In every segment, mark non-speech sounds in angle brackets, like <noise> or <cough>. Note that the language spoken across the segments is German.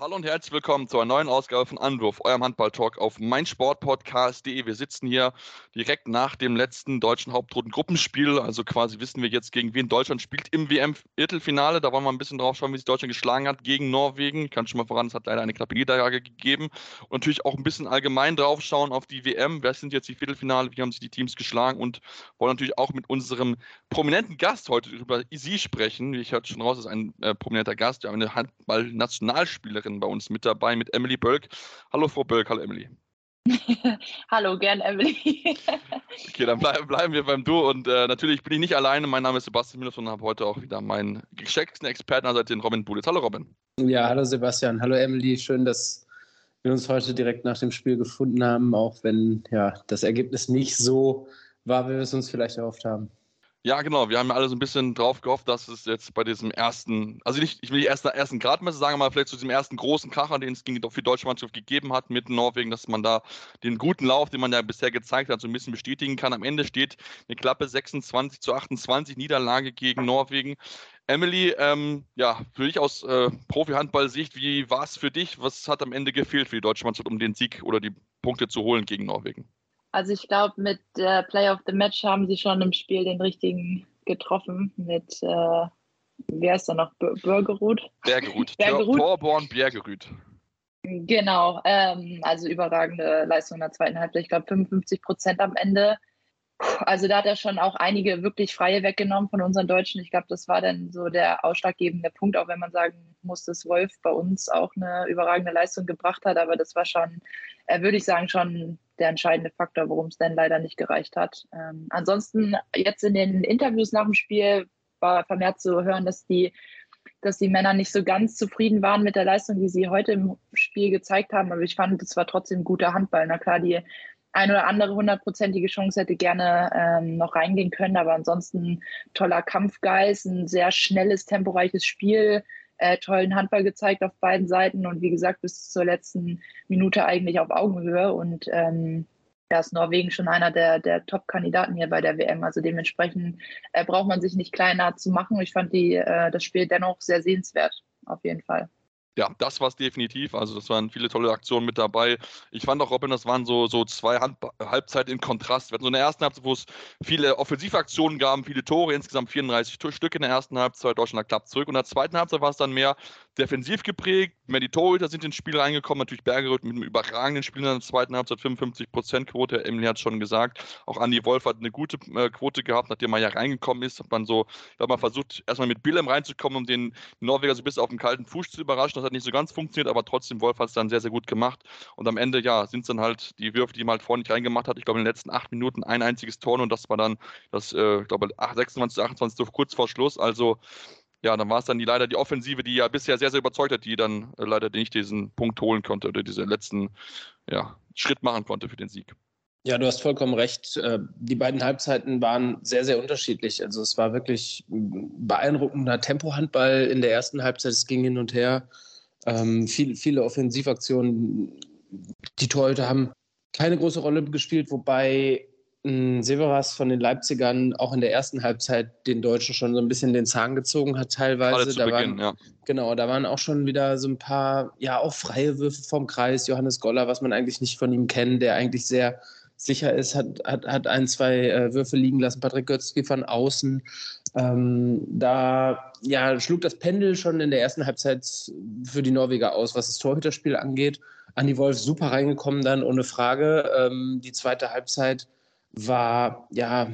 Hallo und herzlich willkommen zu einer neuen Ausgabe von Anwurf, eurem Handball-Talk auf meinsportpodcast.de. Wir sitzen hier direkt nach dem letzten deutschen Hauptrundengruppenspiel. Also quasi wissen wir jetzt, gegen wen Deutschland spielt im WM-Viertelfinale. Da wollen wir ein bisschen drauf schauen, wie sich Deutschland geschlagen hat gegen Norwegen. Ich kann schon mal voran, es hat leider eine knappe Niederlage gegeben. Und natürlich auch ein bisschen allgemein drauf schauen auf die WM. Wer sind jetzt die Viertelfinale? Wie haben sich die Teams geschlagen? Und wollen natürlich auch mit unserem prominenten Gast heute über sie sprechen. Ich hörte schon raus, ist ein äh, prominenter Gast. Wir haben eine Handball-Nationalspielerin bei uns mit dabei, mit Emily Bölk. Hallo Frau Bölk, hallo Emily. <laughs> Hallo, gern Emily. <laughs> okay, dann bleib, bleiben wir beim Du. Und äh, natürlich bin ich nicht alleine. Mein Name ist Sebastian Minus und habe heute auch wieder meinen geschätzten Experten, also den Robin Bulitz. Hallo Robin. Ja, hallo Sebastian. Hallo Emily. Schön, dass wir uns heute direkt nach dem Spiel gefunden haben, auch wenn ja, das Ergebnis nicht so war, wie wir es uns vielleicht erhofft haben. Ja, genau. Wir haben ja alle so ein bisschen drauf gehofft, dass es jetzt bei diesem ersten, also nicht, ich will die ersten, ersten Gradmesser sagen, aber vielleicht zu diesem ersten großen Kracher, den es für die deutsche Mannschaft gegeben hat mit Norwegen, dass man da den guten Lauf, den man ja bisher gezeigt hat, so ein bisschen bestätigen kann. Am Ende steht eine Klappe 26 zu 28 Niederlage gegen Norwegen. Emily, ähm, ja, für dich aus äh, Profi-Handball-Sicht, wie war es für dich? Was hat am Ende gefehlt für die deutsche Mannschaft, um den Sieg oder die Punkte zu holen gegen Norwegen? Also ich glaube, mit äh, Play of the Match haben sie schon im Spiel den richtigen getroffen mit, äh, wer ist da noch, Bürgerud? Bergerud, <laughs> Bergerud. Torborn Bergerud. Genau, ähm, also überragende Leistung in der zweiten Halbzeit. Ich glaube 55 Prozent am Ende. Also da hat er schon auch einige wirklich Freie weggenommen von unseren Deutschen. Ich glaube, das war dann so der ausschlaggebende Punkt, auch wenn man sagen muss, dass Wolf bei uns auch eine überragende Leistung gebracht hat. Aber das war schon, äh, würde ich sagen, schon der entscheidende Faktor, warum es dann leider nicht gereicht hat. Ähm, ansonsten jetzt in den Interviews nach dem Spiel war vermehrt zu hören, dass die, dass die Männer nicht so ganz zufrieden waren mit der Leistung, die sie heute im Spiel gezeigt haben. Aber ich fand, es war trotzdem guter Handball. Na klar, die ein oder andere hundertprozentige Chance hätte gerne ähm, noch reingehen können, aber ansonsten toller Kampfgeist, ein sehr schnelles, temporeiches Spiel, äh, tollen Handball gezeigt auf beiden Seiten und wie gesagt bis zur letzten Minute eigentlich auf Augenhöhe und ähm, da ist Norwegen schon einer der, der Top-Kandidaten hier bei der WM. Also dementsprechend äh, braucht man sich nicht kleiner zu machen. Ich fand die, äh, das Spiel dennoch sehr sehenswert, auf jeden Fall ja, das war es definitiv. Also, das waren viele tolle Aktionen mit dabei. Ich fand auch, Robin, das waren so, so zwei Hand Halbzeiten in Kontrast. Wir hatten so eine erste Halbzeit, wo es viele Offensivaktionen gab, viele Tore, insgesamt 34 Stück in der ersten Halbzeit. Deutschland klappt zurück. Und in der zweiten Halbzeit war es dann mehr defensiv geprägt. Mehr die Torhüter sind ins Spiel reingekommen. Natürlich Bergerud mit einem überragenden Spiel in der zweiten Halbzeit, 55% Quote. Emily hat es schon gesagt. Auch Andy Wolf hat eine gute äh, Quote gehabt, nachdem er ja reingekommen ist. Hat man so, ich glaube, man versucht, erstmal mit Billem reinzukommen, um den Norweger so ein bisschen auf dem kalten Fuß zu überraschen. Das hat nicht so ganz funktioniert, aber trotzdem, Wolf hat es dann sehr, sehr gut gemacht. Und am Ende, ja, sind es dann halt die Würfe, die man halt vorne nicht reingemacht hat. Ich glaube, in den letzten acht Minuten ein einziges Tor und das war dann das, äh, ich glaube, 26, 28 kurz vor Schluss. Also, ja, dann war es dann die, leider die Offensive, die ja bisher sehr, sehr überzeugt hat, die dann äh, leider nicht diesen Punkt holen konnte oder diesen letzten ja, Schritt machen konnte für den Sieg. Ja, du hast vollkommen recht. Äh, die beiden Halbzeiten waren sehr, sehr unterschiedlich. Also es war wirklich beeindruckender Tempohandball in der ersten Halbzeit. Es ging hin und her. Ähm, viel, viele Offensivaktionen. Die Torhüter haben keine große Rolle gespielt, wobei Severas von den Leipzigern auch in der ersten Halbzeit den Deutschen schon so ein bisschen den Zahn gezogen hat, teilweise. da Beginn, waren, ja. Genau, da waren auch schon wieder so ein paar, ja, auch freie Würfe vom Kreis. Johannes Goller, was man eigentlich nicht von ihm kennt, der eigentlich sehr sicher ist, hat, hat, hat ein, zwei äh, Würfe liegen lassen. Patrick Götzky von außen. Ähm, da ja, schlug das Pendel schon in der ersten Halbzeit für die Norweger aus, was das Torhüterspiel angeht. Andi Wolf super reingekommen dann, ohne Frage. Ähm, die zweite Halbzeit war, ja,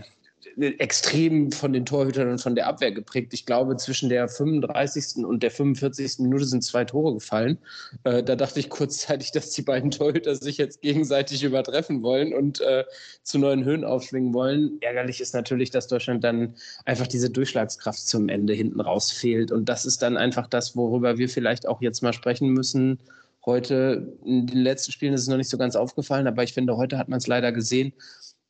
extrem von den Torhütern und von der Abwehr geprägt. Ich glaube, zwischen der 35. und der 45. Minute sind zwei Tore gefallen. Äh, da dachte ich kurzzeitig, <laughs> dass die beiden Torhüter sich jetzt gegenseitig übertreffen wollen und äh, zu neuen Höhen aufschwingen wollen. Ärgerlich ist natürlich, dass Deutschland dann einfach diese Durchschlagskraft zum Ende hinten raus fehlt. Und das ist dann einfach das, worüber wir vielleicht auch jetzt mal sprechen müssen. Heute, in den letzten Spielen ist es noch nicht so ganz aufgefallen, aber ich finde, heute hat man es leider gesehen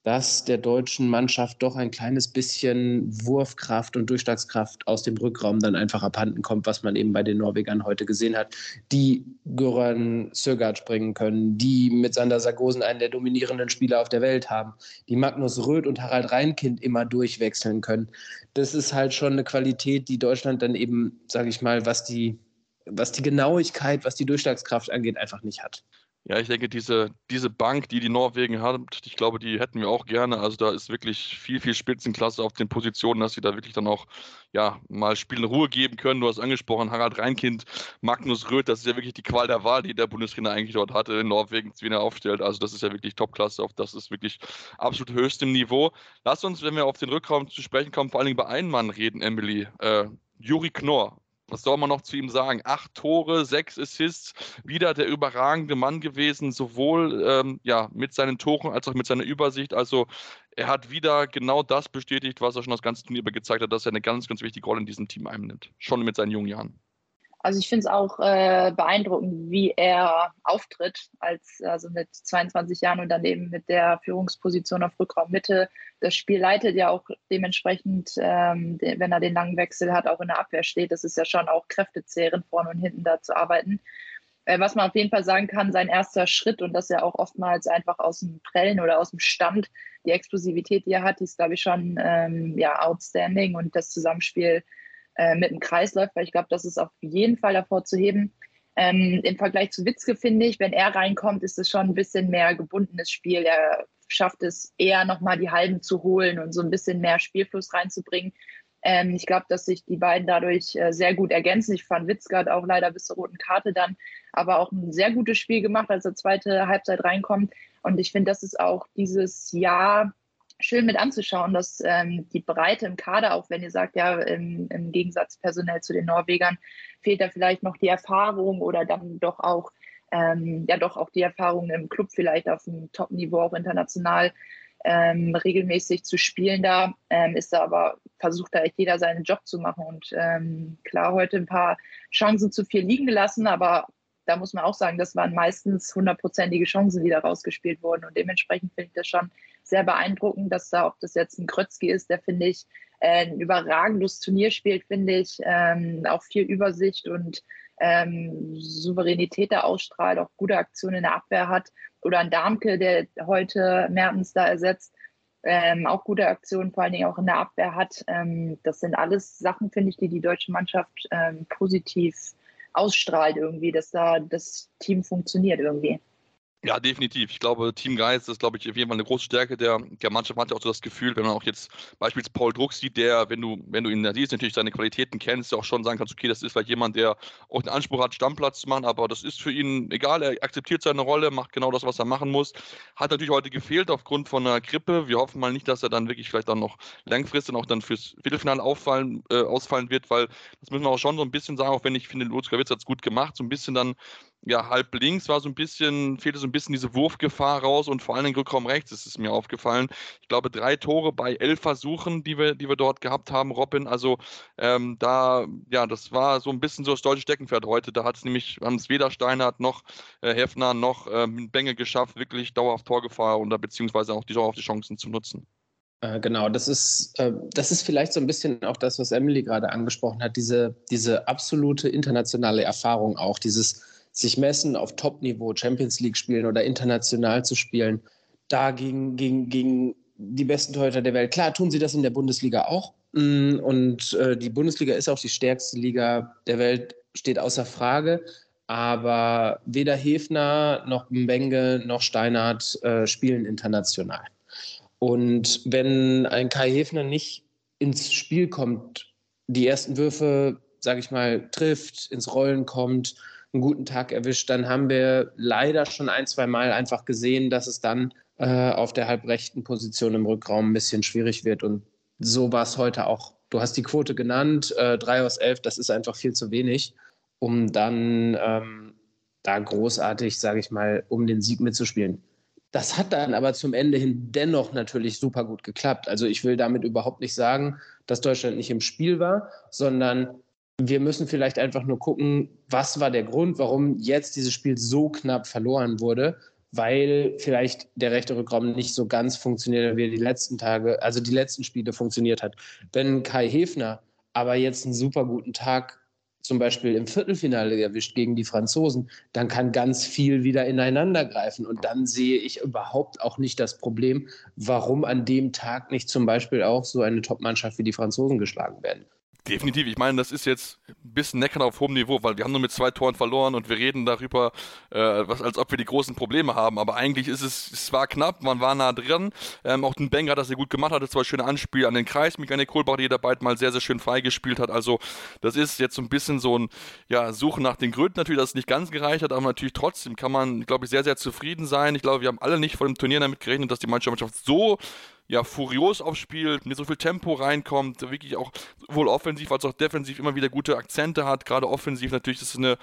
dass der deutschen Mannschaft doch ein kleines bisschen Wurfkraft und Durchschlagskraft aus dem Rückraum dann einfach abhanden kommt, was man eben bei den Norwegern heute gesehen hat, die Göran Sögaard springen können, die mit Sander Sargosen einen der dominierenden Spieler auf der Welt haben, die Magnus Röth und Harald Reinkind immer durchwechseln können. Das ist halt schon eine Qualität, die Deutschland dann eben, sage ich mal, was die, was die Genauigkeit, was die Durchschlagskraft angeht, einfach nicht hat. Ja, ich denke, diese, diese Bank, die die Norwegen hat, ich glaube, die hätten wir auch gerne. Also da ist wirklich viel, viel Spitzenklasse auf den Positionen, dass sie da wirklich dann auch ja, mal Spiel in Ruhe geben können. Du hast angesprochen, Harald Reinkind, Magnus Röth, das ist ja wirklich die Qual der Wahl, die der Bundestrainer eigentlich dort hatte, in Norwegen, wie er aufstellt. Also das ist ja wirklich Topklasse, auf das ist wirklich absolut höchstem Niveau. Lass uns, wenn wir auf den Rückraum zu sprechen kommen, vor allen Dingen bei einem Mann reden, Emily. Äh, Juri Knorr, was soll man noch zu ihm sagen? Acht Tore, sechs Assists, wieder der überragende Mann gewesen, sowohl ähm, ja, mit seinen Toren als auch mit seiner Übersicht. Also er hat wieder genau das bestätigt, was er schon das ganze Turnier über gezeigt hat, dass er eine ganz, ganz wichtige Rolle in diesem Team einnimmt. Schon mit seinen jungen Jahren. Also ich finde es auch äh, beeindruckend, wie er auftritt, als also mit 22 Jahren und dann eben mit der Führungsposition auf Rückraummitte. Das Spiel leitet ja auch dementsprechend, ähm, wenn er den langen Wechsel hat, auch in der Abwehr steht. Das ist ja schon auch kräftezehrend, vorne und hinten da zu arbeiten. Äh, was man auf jeden Fall sagen kann, sein erster Schritt und das ja auch oftmals einfach aus dem Prellen oder aus dem Stand, die Explosivität, die er hat, die ist, glaube ich, schon ähm, ja, outstanding und das Zusammenspiel äh, mit dem Kreisläufer. Ich glaube, das ist auf jeden Fall hervorzuheben. Ähm, Im Vergleich zu Witzke finde ich, wenn er reinkommt, ist es schon ein bisschen mehr gebundenes Spiel. Er schafft es eher nochmal die Halben zu holen und so ein bisschen mehr Spielfluss reinzubringen. Ähm, ich glaube, dass sich die beiden dadurch äh, sehr gut ergänzen. Ich fand Witzke hat auch leider bis zur roten Karte dann, aber auch ein sehr gutes Spiel gemacht, als er zweite Halbzeit reinkommt. Und ich finde, das ist auch dieses Jahr schön mit anzuschauen, dass ähm, die Breite im Kader, auch wenn ihr sagt, ja, im, im, Gegensatz personell zu den Norwegern, fehlt da vielleicht noch die Erfahrung oder dann doch auch, ähm, ja, doch auch die Erfahrung im Club vielleicht auf dem Top-Niveau, auch international ähm, regelmäßig zu spielen da, ähm, ist da aber, versucht da echt jeder seinen Job zu machen und ähm, klar, heute ein paar Chancen zu viel liegen gelassen, aber da muss man auch sagen, das waren meistens hundertprozentige Chancen, die da rausgespielt wurden. Und dementsprechend finde ich das schon sehr beeindruckend, dass da, ob das jetzt ein Krötzki ist, der finde ich äh, ein überragendes Turnier spielt, finde ich, ähm, auch viel Übersicht und ähm, Souveränität da ausstrahlt, auch gute Aktionen in der Abwehr hat. Oder ein Darmke, der heute Mertens da ersetzt, ähm, auch gute Aktionen, vor allen Dingen auch in der Abwehr hat. Ähm, das sind alles Sachen, finde ich, die die deutsche Mannschaft ähm, positiv ausstrahlt irgendwie, dass da das Team funktioniert irgendwie. Ja, definitiv. Ich glaube, Team Geist ist, glaube ich, auf jeden Fall eine große Stärke der, der Mannschaft. Man hat ja auch so das Gefühl, wenn man auch jetzt beispielsweise Paul Druck sieht, der, wenn du, wenn du ihn siehst, natürlich seine Qualitäten kennst, auch schon sagen kannst, okay, das ist vielleicht jemand, der auch den Anspruch hat, Stammplatz zu machen, aber das ist für ihn egal. Er akzeptiert seine Rolle, macht genau das, was er machen muss. Hat natürlich heute gefehlt aufgrund von einer Grippe. Wir hoffen mal nicht, dass er dann wirklich vielleicht dann noch langfristig auch dann fürs Viertelfinale auffallen, äh, ausfallen wird, weil das müssen wir auch schon so ein bisschen sagen, auch wenn ich finde, Lutz Krawitz hat es gut gemacht, so ein bisschen dann ja, halb links war so ein bisschen, fehlte so ein bisschen diese Wurfgefahr raus und vor allem Rückraum rechts ist es mir aufgefallen. Ich glaube, drei Tore bei elf Versuchen, die wir, die wir dort gehabt haben, Robin. Also ähm, da, ja, das war so ein bisschen so das deutsche Steckenpferd heute. Da hat es nämlich, haben es weder Steinhardt noch äh, Hefner noch ähm, Benge geschafft, wirklich dauerhaft Torgefahr oder beziehungsweise auch die dauerhaft die Chancen zu nutzen. Äh, genau, das ist, äh, das ist vielleicht so ein bisschen auch das, was Emily gerade angesprochen hat, diese, diese absolute internationale Erfahrung auch, dieses sich messen auf Top-Niveau, Champions League spielen oder international zu spielen, da gegen, gegen, gegen die besten Torhüter der Welt. Klar tun sie das in der Bundesliga auch. Mm, und äh, die Bundesliga ist auch die stärkste Liga der Welt, steht außer Frage. Aber weder Hefner noch Mbenge noch Steinhardt äh, spielen international. Und wenn ein Kai Hefner nicht ins Spiel kommt, die ersten Würfe, sage ich mal, trifft, ins Rollen kommt, einen guten Tag erwischt, dann haben wir leider schon ein, zwei Mal einfach gesehen, dass es dann äh, auf der halbrechten Position im Rückraum ein bisschen schwierig wird. Und so war es heute auch. Du hast die Quote genannt, äh, 3 aus 11, das ist einfach viel zu wenig, um dann ähm, da großartig, sage ich mal, um den Sieg mitzuspielen. Das hat dann aber zum Ende hin dennoch natürlich super gut geklappt. Also ich will damit überhaupt nicht sagen, dass Deutschland nicht im Spiel war, sondern wir müssen vielleicht einfach nur gucken, was war der Grund, warum jetzt dieses Spiel so knapp verloren wurde, weil vielleicht der rechte Rückraum nicht so ganz funktioniert, wie er die letzten Tage, also die letzten Spiele funktioniert hat. Wenn Kai Hefner aber jetzt einen super guten Tag zum Beispiel im Viertelfinale erwischt gegen die Franzosen, dann kann ganz viel wieder ineinander greifen. Und dann sehe ich überhaupt auch nicht das Problem, warum an dem Tag nicht zum Beispiel auch so eine Top-Mannschaft wie die Franzosen geschlagen werden. Definitiv. Ich meine, das ist jetzt ein bisschen Neckern auf hohem Niveau, weil wir haben nur mit zwei Toren verloren und wir reden darüber, äh, was, als ob wir die großen Probleme haben. Aber eigentlich ist es, es war knapp, man war nah dran. Ähm, auch den Banger das sehr gut gemacht, hatte zwei schöne Anspiele an den Kreis. Mikael Kohlbach, der dabei mal sehr, sehr schön freigespielt hat. Also, das ist jetzt so ein bisschen so ein, ja, Suchen nach den Gründen natürlich, dass es nicht ganz gereicht hat, aber natürlich trotzdem kann man, glaube ich, sehr, sehr zufrieden sein. Ich glaube, wir haben alle nicht vor dem Turnier damit gerechnet, dass die Mannschaft so ja, furios aufspielt, mit so viel Tempo reinkommt, wirklich auch sowohl offensiv als auch defensiv immer wieder gute Akzente hat. Gerade offensiv natürlich ist es eine,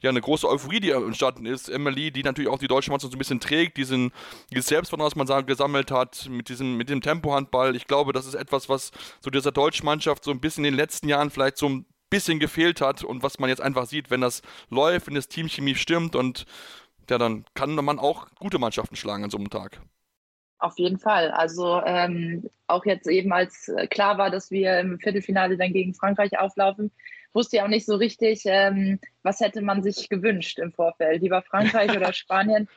ja, eine große Euphorie, die entstanden ist. Emily, die natürlich auch die deutsche Mannschaft so ein bisschen trägt, diesen, dieses Selbstvertrauen, was man gesammelt hat, mit diesem, mit dem Tempohandball. Ich glaube, das ist etwas, was so dieser deutschen Mannschaft so ein bisschen in den letzten Jahren vielleicht so ein bisschen gefehlt hat und was man jetzt einfach sieht, wenn das läuft, wenn das Teamchemie stimmt und ja, dann kann man auch gute Mannschaften schlagen an so einem Tag. Auf jeden Fall. Also ähm, auch jetzt eben, als äh, klar war, dass wir im Viertelfinale dann gegen Frankreich auflaufen, wusste ich auch nicht so richtig, ähm, was hätte man sich gewünscht im Vorfeld, lieber Frankreich oder <laughs> Spanien.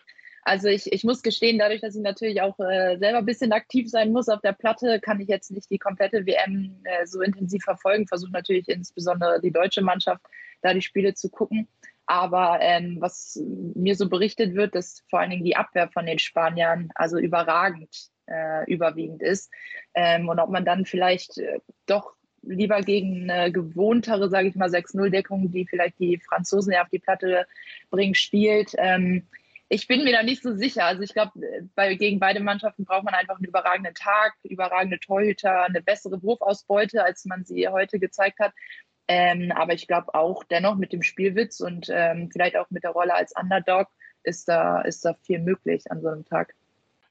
Also ich, ich muss gestehen, dadurch, dass ich natürlich auch äh, selber ein bisschen aktiv sein muss auf der Platte, kann ich jetzt nicht die komplette WM äh, so intensiv verfolgen. Versuche natürlich insbesondere die deutsche Mannschaft da die Spiele zu gucken. Aber ähm, was mir so berichtet wird, dass vor allen Dingen die Abwehr von den Spaniern also überragend äh, überwiegend ist. Ähm, und ob man dann vielleicht äh, doch lieber gegen eine gewohntere, sage ich mal, 6-0-Deckung, die vielleicht die Franzosen ja auf die Platte bringen, spielt. Ähm, ich bin mir da nicht so sicher. Also ich glaube, gegen beide Mannschaften braucht man einfach einen überragenden Tag, überragende Torhüter, eine bessere Wurfausbeute, als man sie heute gezeigt hat. Ähm, aber ich glaube auch dennoch mit dem Spielwitz und ähm, vielleicht auch mit der Rolle als Underdog ist da, ist da viel möglich an so einem Tag.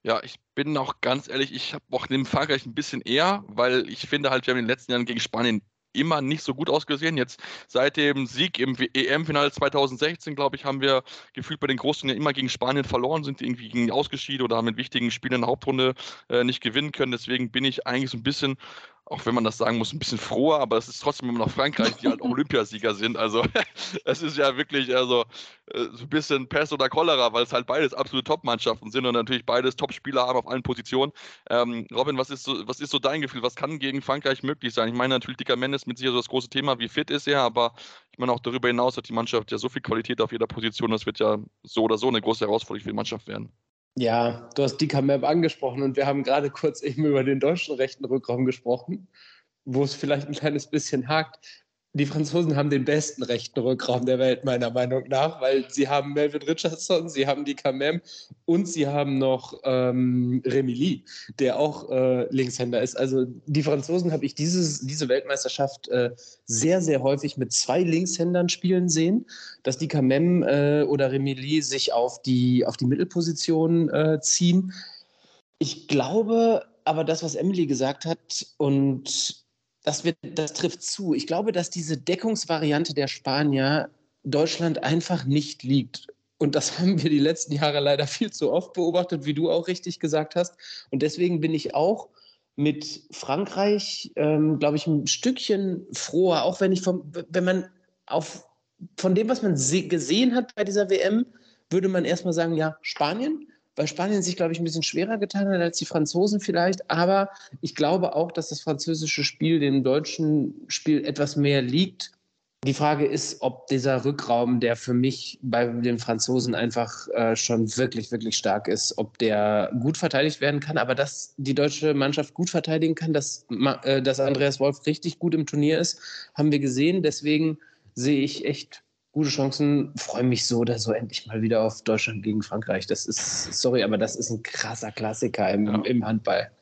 Ja, ich bin auch ganz ehrlich, ich habe auch den Frankreich ein bisschen eher, weil ich finde halt, wir haben in den letzten Jahren gegen Spanien immer nicht so gut ausgesehen. Jetzt seit dem Sieg im EM-Finale 2016, glaube ich, haben wir gefühlt bei den Großen immer gegen Spanien verloren, sind irgendwie gegen ausgeschieden oder haben in wichtigen Spielen in der Hauptrunde äh, nicht gewinnen können. Deswegen bin ich eigentlich so ein bisschen auch wenn man das sagen muss, ein bisschen froher, aber es ist trotzdem immer noch Frankreich, die halt <laughs> Olympiasieger sind. Also <laughs> es ist ja wirklich also, äh, so ein bisschen Pest oder Cholera, weil es halt beides absolute Top-Mannschaften sind und natürlich beides Top-Spieler haben auf allen Positionen. Ähm, Robin, was ist, so, was ist so dein Gefühl? Was kann gegen Frankreich möglich sein? Ich meine natürlich, Dicker Mendes mit sicher so das große Thema, wie fit ist er, aber ich meine auch darüber hinaus hat die Mannschaft ja so viel Qualität auf jeder Position, das wird ja so oder so eine große Herausforderung für die Mannschaft werden. Ja, du hast Dika Map angesprochen und wir haben gerade kurz eben über den deutschen rechten Rückraum gesprochen, wo es vielleicht ein kleines bisschen hakt die Franzosen haben den besten rechten Rückraum der Welt, meiner Meinung nach, weil sie haben Melvin Richardson, sie haben die Kamem und sie haben noch ähm, Remy Lee, der auch äh, Linkshänder ist. Also die Franzosen habe ich dieses, diese Weltmeisterschaft äh, sehr, sehr häufig mit zwei Linkshändern spielen sehen, dass die Kamem äh, oder Remy Lee sich auf die, auf die Mittelposition äh, ziehen. Ich glaube aber das, was Emily gesagt hat und das, wird, das trifft zu. Ich glaube, dass diese Deckungsvariante der Spanier Deutschland einfach nicht liegt. Und das <laughs> haben wir die letzten Jahre leider viel zu oft beobachtet, wie du auch richtig gesagt hast. Und deswegen bin ich auch mit Frankreich, ähm, glaube ich, ein Stückchen froher, auch wenn ich vom, wenn man auf, von dem, was man gesehen hat bei dieser WM, würde man erstmal sagen, ja, Spanien weil Spanien sich, glaube ich, ein bisschen schwerer getan hat als die Franzosen vielleicht. Aber ich glaube auch, dass das französische Spiel dem deutschen Spiel etwas mehr liegt. Die Frage ist, ob dieser Rückraum, der für mich bei den Franzosen einfach äh, schon wirklich, wirklich stark ist, ob der gut verteidigt werden kann. Aber dass die deutsche Mannschaft gut verteidigen kann, dass, äh, dass Andreas Wolf richtig gut im Turnier ist, haben wir gesehen. Deswegen sehe ich echt gute Chancen. Freue mich so oder so endlich mal wieder auf Deutschland gegen Frankreich. Das ist, sorry, aber das ist ein krasser Klassiker im, ja. im Handball.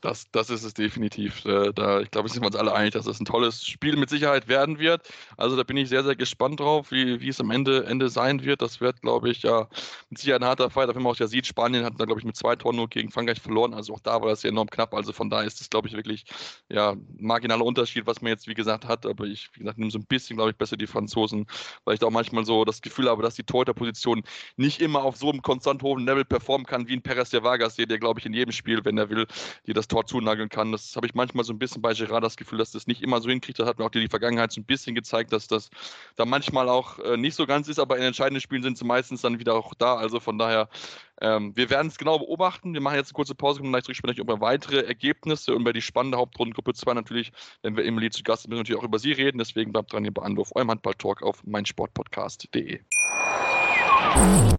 Das, das ist es definitiv. Äh, da, ich glaube, sind wir uns alle einig, dass es ein tolles Spiel mit Sicherheit werden wird. Also da bin ich sehr, sehr gespannt drauf, wie, wie es am Ende, Ende sein wird. Das wird, glaube ich, ja mit Sicherheit ein harter Fight. Auf jeden Fall auch ja sieht, Spanien hat da, glaube ich, mit zwei Toren nur gegen Frankreich verloren. Also auch da war das ja enorm knapp. Also von daher ist es, glaube ich, wirklich ja, ein marginaler Unterschied, was man jetzt, wie gesagt, hat. Aber ich, wie gesagt, nehme so ein bisschen, glaube ich, besser die Franzosen, weil ich da auch manchmal so das Gefühl habe, dass die Torhüterposition nicht immer auf so einem konstant hohen Level performen kann, wie ein Perez de Vargas, der, glaube ich, in jedem Spiel, wenn er will, dir das Tor zunageln kann. Das habe ich manchmal so ein bisschen bei Gerard das Gefühl, dass das nicht immer so hinkriegt. Das hat mir auch die Vergangenheit so ein bisschen gezeigt, dass das da manchmal auch äh, nicht so ganz ist, aber in entscheidenden Spielen sind sie meistens dann wieder auch da. Also von daher, ähm, wir werden es genau beobachten. Wir machen jetzt eine kurze Pause, kommen gleich zurück, über weitere Ergebnisse und über die spannende Hauptrundengruppe 2 natürlich, wenn wir Emily zu Gast sind, müssen natürlich auch über sie reden. Deswegen bleibt dran hier bei Anruf, eurem Handball-Talk auf meinsportpodcast.de.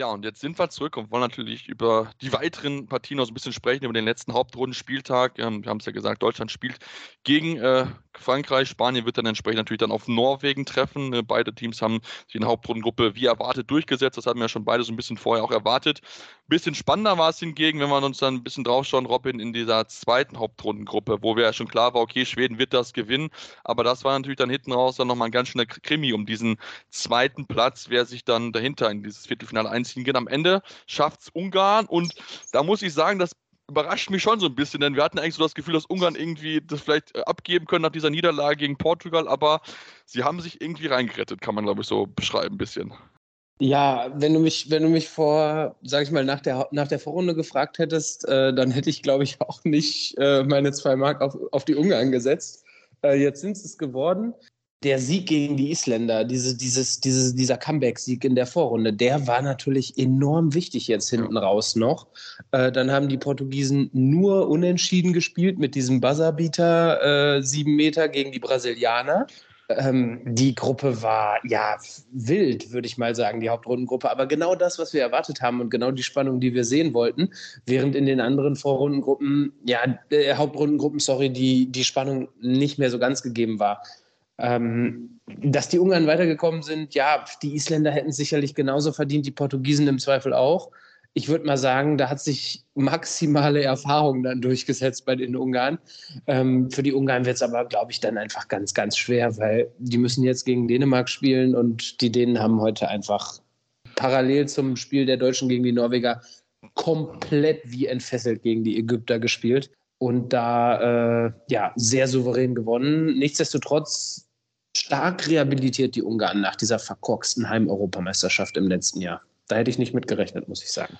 Ja, und jetzt sind wir zurück und wollen natürlich über die weiteren Partien noch so ein bisschen sprechen, über den letzten Hauptrundenspieltag. Ähm, wir haben es ja gesagt, Deutschland spielt gegen äh, Frankreich. Spanien wird dann entsprechend natürlich dann auf Norwegen treffen. Äh, beide Teams haben sich in der Hauptrundengruppe wie erwartet durchgesetzt. Das hatten wir ja schon beide so ein bisschen vorher auch erwartet. Ein bisschen spannender war es hingegen, wenn wir uns dann ein bisschen draufschauen, Robin, in dieser zweiten Hauptrundengruppe, wo wir ja schon klar war, okay, Schweden wird das gewinnen. Aber das war natürlich dann hinten raus dann nochmal ein ganz schöner Krimi um diesen zweiten Platz, wer sich dann dahinter in dieses Viertelfinale einzieht geht. Am Ende schafft es Ungarn und da muss ich sagen, das überrascht mich schon so ein bisschen, denn wir hatten eigentlich so das Gefühl, dass Ungarn irgendwie das vielleicht äh, abgeben können nach dieser Niederlage gegen Portugal, aber sie haben sich irgendwie reingerettet, kann man glaube ich so beschreiben ein bisschen. Ja, wenn du mich, wenn du mich vor, sag ich mal, nach der, nach der Vorrunde gefragt hättest, äh, dann hätte ich, glaube ich, <laughs> auch nicht äh, meine zwei Mark auf, auf die Ungarn gesetzt. Äh, jetzt sind es geworden der Sieg gegen die Isländer, diese, dieses, dieses, dieser Comeback-Sieg in der Vorrunde, der war natürlich enorm wichtig jetzt hinten raus noch. Äh, dann haben die Portugiesen nur unentschieden gespielt mit diesem Buzzerbeater äh, sieben Meter gegen die Brasilianer. Ähm, die Gruppe war ja wild, würde ich mal sagen, die Hauptrundengruppe. Aber genau das, was wir erwartet haben und genau die Spannung, die wir sehen wollten, während in den anderen Vorrundengruppen, ja, äh, Hauptrundengruppen, sorry, die, die Spannung nicht mehr so ganz gegeben war. Ähm, dass die Ungarn weitergekommen sind, ja, die Isländer hätten sicherlich genauso verdient, die Portugiesen im Zweifel auch. Ich würde mal sagen, da hat sich maximale Erfahrung dann durchgesetzt bei den Ungarn. Ähm, für die Ungarn wird es aber, glaube ich, dann einfach ganz, ganz schwer, weil die müssen jetzt gegen Dänemark spielen und die Dänen haben heute einfach parallel zum Spiel der Deutschen gegen die Norweger komplett wie entfesselt gegen die Ägypter gespielt und da äh, ja sehr souverän gewonnen. Nichtsdestotrotz stark rehabilitiert die Ungarn nach dieser verkorksten Heim-Europameisterschaft im letzten Jahr. Da hätte ich nicht mitgerechnet, muss ich sagen.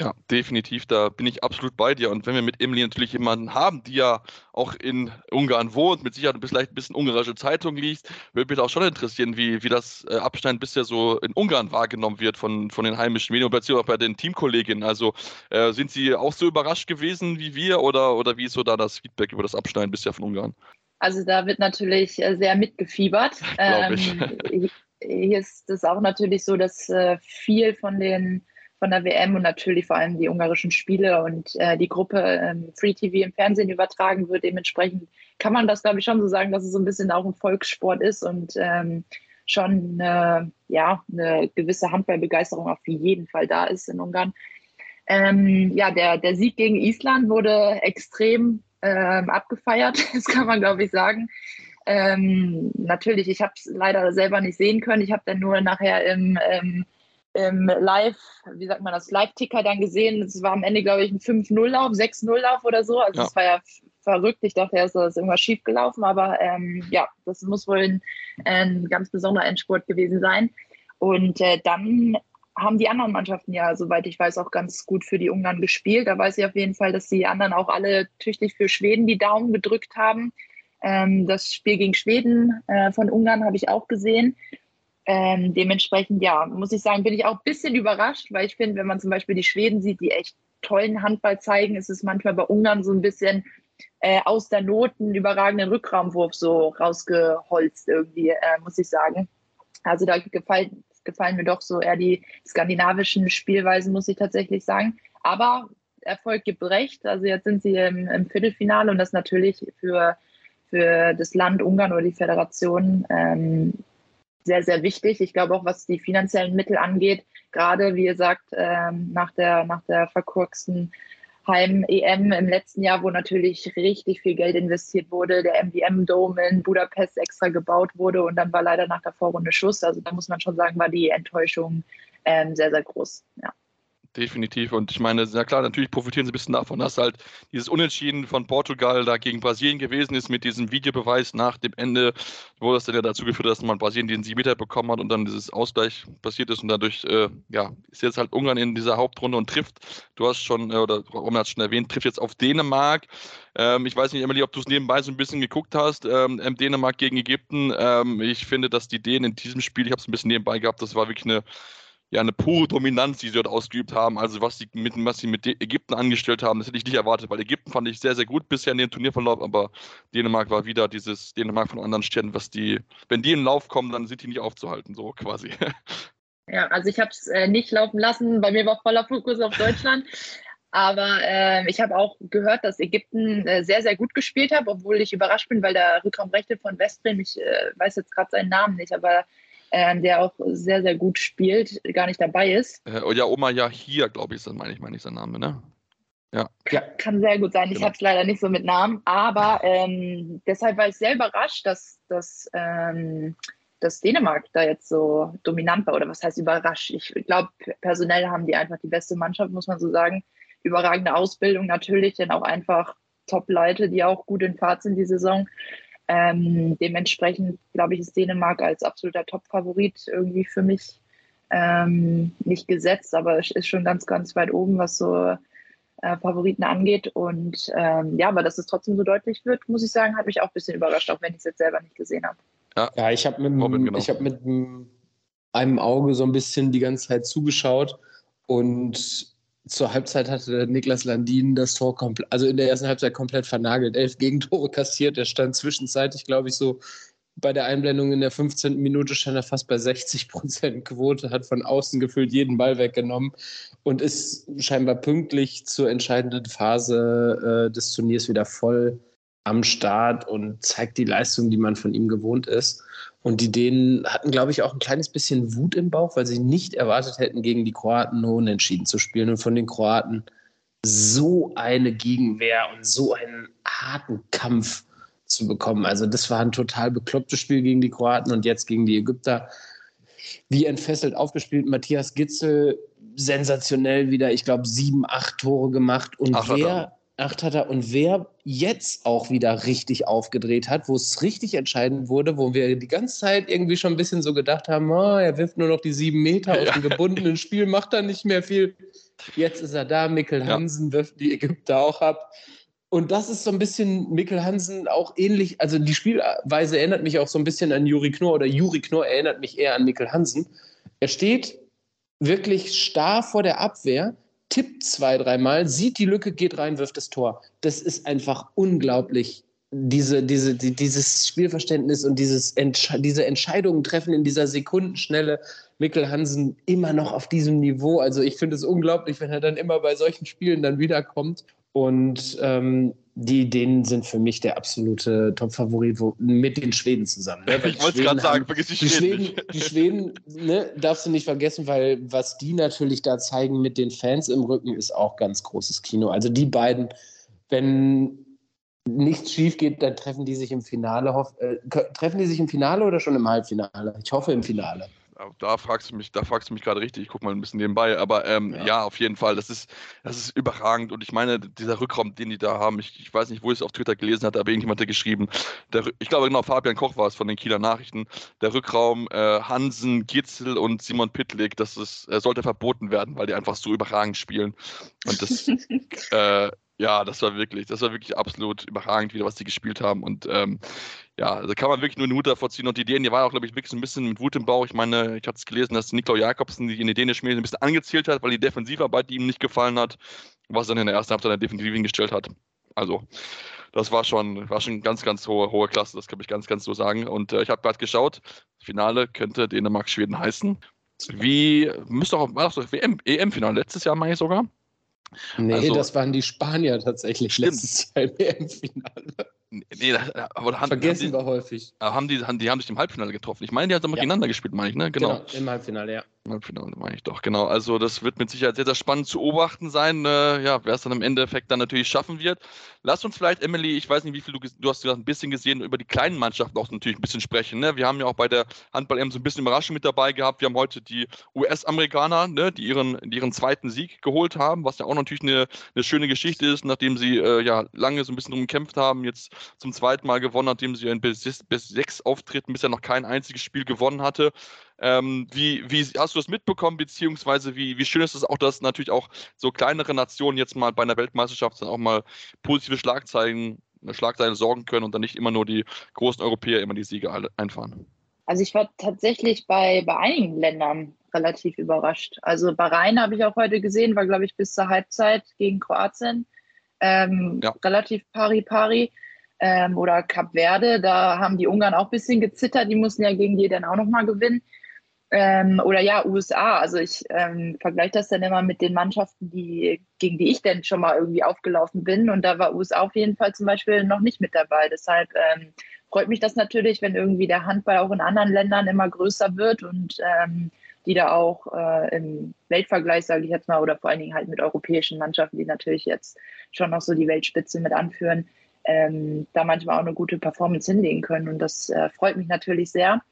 Ja, definitiv, da bin ich absolut bei dir. Und wenn wir mit Emily natürlich jemanden haben, die ja auch in Ungarn wohnt, mit Sicherheit vielleicht ein bisschen ungarische Zeitung liest, würde mich auch schon interessieren, wie, wie das äh, Abschneiden bisher so in Ungarn wahrgenommen wird von, von den heimischen Medien, beziehungsweise auch bei den Teamkolleginnen. Also äh, sind sie auch so überrascht gewesen wie wir oder, oder wie ist so da das Feedback über das Abschneiden bisher von Ungarn? Also da wird natürlich äh, sehr mitgefiebert. <laughs> Ähm, hier ist es auch natürlich so, dass äh, viel von den von der WM und natürlich vor allem die ungarischen Spiele und äh, die Gruppe ähm, Free TV im Fernsehen übertragen wird. Dementsprechend kann man das, glaube ich, schon so sagen, dass es so ein bisschen auch ein Volkssport ist und ähm, schon äh, ja, eine gewisse Handballbegeisterung auf jeden Fall da ist in Ungarn. Ähm, ja, der, der Sieg gegen Island wurde extrem ähm, abgefeiert, <laughs> das kann man, glaube ich, sagen. Ähm, natürlich, ich habe es leider selber nicht sehen können. Ich habe dann nur nachher im, ähm, im Live, wie sagt man das, Live-Ticker dann gesehen. Es war am Ende, glaube ich, ein 5-0-Lauf, 6-0-Lauf oder so. Also es ja. war ja verrückt. Ich dachte erst, da ist irgendwas schief gelaufen, aber ähm, ja, das muss wohl ein, ein, ganz besonderer Endspurt gewesen sein. Und äh, dann haben die anderen Mannschaften ja, soweit ich weiß, auch ganz gut für die Ungarn gespielt. Da weiß ich auf jeden Fall, dass die anderen auch alle tüchtig für Schweden die Daumen gedrückt haben. Ähm, das Spiel gegen Schweden äh, von Ungarn habe ich auch gesehen. Ähm, dementsprechend, ja, muss ich sagen, bin ich auch ein bisschen überrascht, weil ich finde, wenn man zum Beispiel die Schweden sieht, die echt tollen Handball zeigen, ist es manchmal bei Ungarn so ein bisschen äh, aus der Not einen überragenden Rückraumwurf so rausgeholzt irgendwie, äh, muss ich sagen. Also da gefallen, gefallen mir doch so eher die skandinavischen Spielweisen, muss ich tatsächlich sagen. Aber Erfolg gibt recht. Also jetzt sind sie im, im Viertelfinale und das natürlich für, für das Land Ungarn oder die Föderation ähm, sehr, sehr wichtig. Ich glaube auch, was die finanziellen Mittel angeht, gerade wie ihr sagt, ähm, nach der, nach der verkurksten Heim-EM im letzten Jahr, wo natürlich richtig viel Geld investiert wurde, der MDM-Dome in Budapest extra gebaut wurde und dann war leider nach der Vorrunde Schuss. Also da muss man schon sagen, war die Enttäuschung ähm, sehr, sehr groß. Ja. Definitiv. Und ich meine, ja klar, natürlich profitieren sie ein bisschen davon, dass halt dieses Unentschieden von Portugal da gegen Brasilien gewesen ist mit diesem Videobeweis nach dem Ende, wo das dann ja dazu geführt hat, dass man Brasilien den Siebenmeter bekommen hat und dann dieses Ausgleich passiert ist und dadurch, äh, ja, ist jetzt halt Ungarn in dieser Hauptrunde und trifft, du hast schon, äh, oder Roman hat es schon erwähnt, trifft jetzt auf Dänemark. Ähm, ich weiß nicht, Emily, ob du es nebenbei so ein bisschen geguckt hast, ähm, Dänemark gegen Ägypten. Ähm, ich finde, dass die Dänen in diesem Spiel, ich habe es ein bisschen nebenbei gehabt, das war wirklich eine ja, eine pure Dominanz, die sie dort ausgeübt haben. Also was sie mit, was sie mit Ägypten angestellt haben, das hätte ich nicht erwartet, weil Ägypten fand ich sehr, sehr gut bisher in dem Turnierverlauf, aber Dänemark war wieder dieses Dänemark von anderen Städten, was die, wenn die in den Lauf kommen, dann sind die nicht aufzuhalten, so quasi. <laughs> Ja, also ich habe es äh, nicht laufen lassen, bei mir war voller Fokus auf Deutschland. Aber äh, ich habe auch gehört, dass Ägypten äh, sehr, sehr gut gespielt hat, obwohl ich überrascht bin, weil der Rückraumrechte von Westbrem, ich äh, weiß jetzt gerade seinen Namen nicht, aber ähm, der auch sehr, sehr gut spielt, gar nicht dabei ist. Äh, oh ja, Oma ja hier, glaube ich, ist meine ich, meine ich sein Name, ne? Ja. ja. Kann sehr gut sein. Ich genau. habe es leider nicht so mit Namen, aber ähm, deshalb war ich sehr überrascht, dass, dass, ähm, dass Dänemark da jetzt so dominant war. Oder was heißt überrascht? Ich glaube, personell haben die einfach die beste Mannschaft, muss man so sagen. Überragende Ausbildung natürlich, denn auch einfach Top-Leute, die auch gut in Fahrt sind die Saison. Ähm, dementsprechend, glaube ich, ist Dänemark als absoluter Top-Favorit irgendwie für mich ähm, nicht gesetzt, aber es ist schon ganz, ganz weit oben, was so äh, Favoriten angeht. Und ähm, ja, aber dass es trotzdem so deutlich wird, muss ich sagen, hat mich auch ein bisschen überrascht, auch wenn ich es jetzt selber nicht gesehen habe. Ja, ja ich habe mit, genau. hab mit einem Auge so ein bisschen die ganze Zeit zugeschaut und zur Halbzeit hatte Niklas Landin das Tor komplett, also in der ersten Halbzeit komplett vernagelt. Elf Gegentore <laughs> kassiert. Er stand zwischenzeitlich, glaube ich, so bei der Einblendung in der 15. Minute stand er fast bei 60 Prozent Quote, hat von außen gefühlt jeden Ball weggenommen und ist scheinbar pünktlich zur entscheidenden Phase äh, des Turniers wieder voll am Start und zeigt die Leistung, die man von ihm gewohnt ist. Und die Dänen hatten, glaube ich, auch ein kleines bisschen Wut im Bauch, weil sie nicht erwartet hätten, gegen die Kroaten nur unentschieden zu spielen und von den Kroaten so eine Gegenwehr und so einen harten Kampf zu bekommen. Also das war ein total beklopptes Spiel gegen die Kroaten und jetzt gegen die Ägypter. Wie entfesselt aufgespielt. Matthias Gitzel sensationell wieder, ich glaube, sieben, acht Tore gemacht. Und Ach, wer, Acht hat er. Und wer jetzt auch wieder richtig aufgedreht hat, wo es richtig entscheidend wurde, wo wir die ganze Zeit irgendwie schon ein bisschen so gedacht haben, oh, er wirft nur noch die sieben Meter aus dem gebundenen Spiel, macht da nicht mehr viel. Jetzt ist er da, Mikkel Hansen ja. wirft die Ägypter auch ab. Und das ist so ein bisschen Mikkel Hansen auch ähnlich, also die Spielweise erinnert mich auch so ein bisschen an Juri Knorr oder Juri Knorr erinnert mich eher an Mikkel Hansen. Er steht wirklich starr vor der Abwehr, tippt zwei, dreimal, sieht die Lücke, geht rein, wirft das Tor. Das ist einfach unglaublich. Diese, diese, die, dieses Spielverständnis und dieses Entsche diese Entscheidungen treffen in dieser Sekundenschnelle. Mikkel Hansen immer noch auf diesem Niveau. Also ich finde es unglaublich, wenn er dann immer bei solchen Spielen dann wiederkommt. Und ähm, die Ideen sind für mich der absolute Top-Favorit mit den Schweden zusammen. Ne? Ich wollte gerade sagen, vergiss die, die Schweden. Schweden die Schweden ne, darfst du nicht vergessen, weil was die natürlich da zeigen mit den Fans im Rücken, ist auch ganz großes Kino. Also die beiden, wenn nichts schief geht, dann treffen die sich im Finale. Hoff, äh, treffen die sich im Finale oder schon im Halbfinale? Ich hoffe im Finale da fragst du mich, da fragst du mich gerade richtig. Ich gucke mal ein bisschen nebenbei. Aber ähm, ja. ja. auf jeden Fall. Das ist, das ist überragend. Und ich meine, dieser Rückraum, den die da haben, ich, ich weiß nicht, wo ich es auf Twitter gelesen hatte, aber irgendjemand hat geschrieben. Der, ich glaube genau, Fabian Koch war es von den Kieler Nachrichten. Der Rückraum äh, Hansen, Gitzel und Simon Pitlik, das ist, äh, sollte verboten werden, weil die einfach so überragend spielen. Und das, <laughs> äh, Ja, das war wirklich, das war wirklich absolut überragend, wieder was die gespielt haben. Und ähm, ja, also kann man wirklich nur den Hut davor ziehen. Und die Ideen, die waren auch, glaube ich, wirklich so ein bisschen mit Wut im Bauch. Ich meine, ich hatte es gelesen, dass Niklau Jakobsen die in den dänischen Medien ein bisschen angezählt hat, weil die Defensivarbeit, die ihm nicht gefallen hat, was er dann in der ersten Halbzeit definitiv hingestellt hat. Also, das war schon, war schon ganz, ganz hohe, hohe Klasse, das kann ich ganz, ganz so sagen. Und äh, ich habe gerade geschaut, das Finale könnte Dänemark-Schweden heißen. Wie, müsste auch, war doch WM, EM-Finale letztes Jahr, meine ich sogar. Nee, also, das waren die Spanier tatsächlich stimmt. letztes <laughs> Jahr im EM-Finale. Nee, aber haben, Vergessen haben wir häufig. Haben die, haben, die haben sich im Halbfinale getroffen. Ich meine, die haben ja. gegeneinander gespielt, meine ich, ne? Genau. genau. im Halbfinale, ja. Halbfinale, meine ich doch, genau. Also, das wird mit Sicherheit sehr, sehr spannend zu beobachten sein, äh, ja, wer es dann im Endeffekt dann natürlich schaffen wird. Lass uns vielleicht, Emily, ich weiß nicht, wie viel du, du hast gesagt, ein bisschen gesehen, über die kleinen Mannschaften auch natürlich ein bisschen sprechen. Ne? Wir haben ja auch bei der Handball-EM so ein bisschen Überraschung mit dabei gehabt. Wir haben heute die US-Amerikaner, ne, die ihren, ihren zweiten Sieg geholt haben, was ja auch natürlich eine, eine schöne Geschichte ist, nachdem sie äh, ja lange so ein bisschen drum gekämpft haben, jetzt zum zweiten Mal gewonnen, nachdem sie in bis, bis sechs Auftritten bisher noch kein einziges Spiel gewonnen hatte. Ähm, wie, wie hast du das mitbekommen, beziehungsweise wie, wie schön ist es auch, dass natürlich auch so kleinere Nationen jetzt mal bei einer Weltmeisterschaft dann auch mal positive Schlagzeilen, Schlagzeilen sorgen können und dann nicht immer nur die großen Europäer immer die Siege einfahren? Also ich war tatsächlich bei, bei einigen Ländern relativ überrascht. Also Bahrain habe ich auch heute gesehen, war glaube ich bis zur Halbzeit gegen Kroatien ähm, ja. relativ pari-pari ähm, oder Kap Verde, da haben die Ungarn auch ein bisschen gezittert, die mussten ja gegen die dann auch nochmal gewinnen. Ähm, oder ja, USA, also ich ähm, vergleiche das dann immer mit den Mannschaften, die, gegen die ich dann schon mal irgendwie aufgelaufen bin. Und da war USA auf jeden Fall zum Beispiel noch nicht mit dabei. Deshalb ähm, freut mich das natürlich, wenn irgendwie der Handball auch in anderen Ländern immer größer wird und ähm, die da auch äh, im Weltvergleich, sage ich jetzt mal, oder vor allen Dingen halt mit europäischen Mannschaften, die natürlich jetzt schon noch so die Weltspitze mit anführen, ähm, da manchmal auch eine gute Performance hinlegen können. Und das äh, freut mich natürlich sehr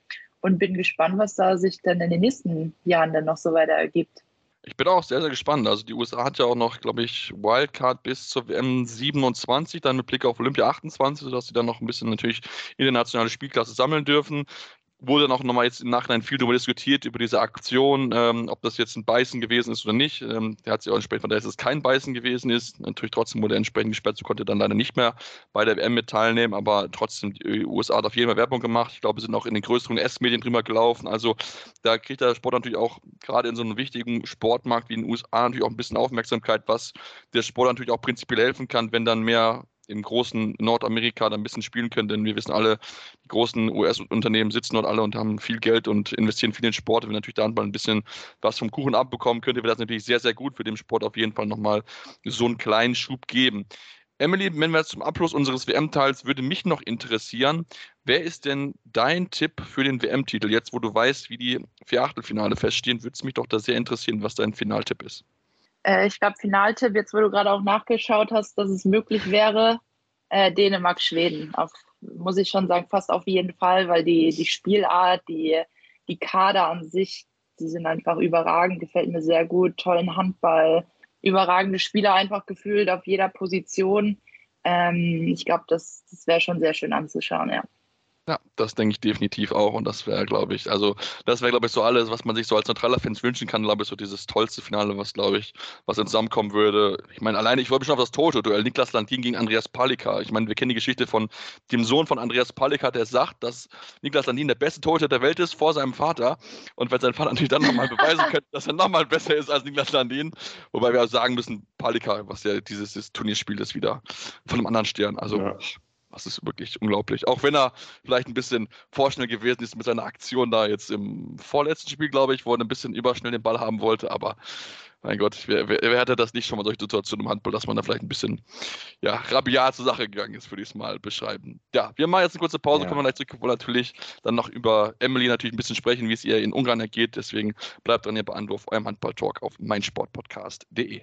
und bin gespannt, was da sich dann in den nächsten Jahren dann noch so weiter ergibt. Ich bin auch sehr, sehr gespannt. Also die USA hat ja auch noch, glaube ich, Wildcard bis zur WM 27, dann mit Blick auf Olympia 28, sodass sie dann noch ein bisschen natürlich internationale Spielklasse sammeln dürfen wurde dann auch nochmal jetzt im Nachhinein viel darüber diskutiert, über diese Aktion, ähm, ob das jetzt ein Beißen gewesen ist oder nicht. Ähm, der hat sich auch entsprechend, dass es kein Beißen gewesen ist. Natürlich trotzdem wurde er entsprechend gesperrt, so konnte dann leider nicht mehr bei der WM mit teilnehmen, aber trotzdem, die USA hat auf jeden Fall Werbung gemacht. Ich glaube, sind auch in den größeren S-Medien drüber gelaufen. Also da kriegt der Sport natürlich auch gerade in so einem wichtigen Sportmarkt wie in den USA natürlich auch ein bisschen Aufmerksamkeit, was der Sport natürlich auch prinzipiell helfen kann, wenn dann mehr im großen Nordamerika da ein bisschen spielen können, denn wir wissen alle, die großen US-Unternehmen sitzen dort alle und haben viel Geld und investieren viel in Sport. Wenn natürlich da mal ein bisschen was vom Kuchen abbekommen könnte, wäre das natürlich sehr, sehr gut für den Sport auf jeden Fall nochmal so einen kleinen Schub geben. Emily, wenn wir jetzt zum Abschluss unseres WM-Teils, würde mich noch interessieren, wer ist denn dein Tipp für den WM-Titel? Jetzt, wo du weißt, wie die vier Achtelfinale feststehen, würde es mich doch da sehr interessieren, was dein Finaltipp ist. Äh, ich glaube, Finaltipp, jetzt wo du gerade auch nachgeschaut hast, dass es möglich wäre, äh, Dänemark, Schweden. Muss ich schon sagen, fast auf jeden Fall, weil die, die Spielart, die, die Kader an sich, die sind einfach überragend, gefällt mir sehr gut, tollen Handball, überragende Spieler einfach gefühlt auf jeder Position. Ähm, ich glaube, das, das wäre schon sehr schön anzuschauen, ja. Ja, das denke ich definitiv auch. Und das wäre, glaube ich, also das wäre, glaube ich, so alles, was man sich so als neutraler Fans wünschen kann, glaube ich, so dieses tollste Finale, was, glaube ich, was zusammenkommen würde. Ich meine, alleine, ich wollte mich schon auf das Toto-Duell, Niklas Landin gegen Andreas Palika. Ich meine, wir kennen die Geschichte von dem Sohn von Andreas Palika, der sagt, dass Niklas Landin der beste Torhüter der Welt ist vor seinem Vater. Und wenn sein Vater natürlich dann nochmal beweisen <laughs> könnte, dass er nochmal besser ist als Niklas Landin, wobei wir auch sagen müssen, Palika, was ja dieses, dieses Turnierspiel ist, wieder von einem anderen Stern. Also, ja. Das ist wirklich unglaublich. Auch wenn er vielleicht ein bisschen vorschnell gewesen ist mit seiner Aktion da jetzt im vorletzten Spiel, glaube ich, wo er ein bisschen überschnell den Ball haben wollte. Aber mein Gott, wer, wer, wer hätte das nicht schon mal solche Situationen im Handball, dass man da vielleicht ein bisschen ja, rabiat zur Sache gegangen ist, würde ich es mal beschreiben. Ja, wir machen jetzt eine kurze Pause, ja. kommen wir gleich zurück, wo natürlich dann noch über Emily natürlich ein bisschen sprechen, wie es ihr in Ungarn ergeht. Deswegen bleibt dran, ihr bei Anruf, eurem Handball-Talk auf meinsportpodcast.de.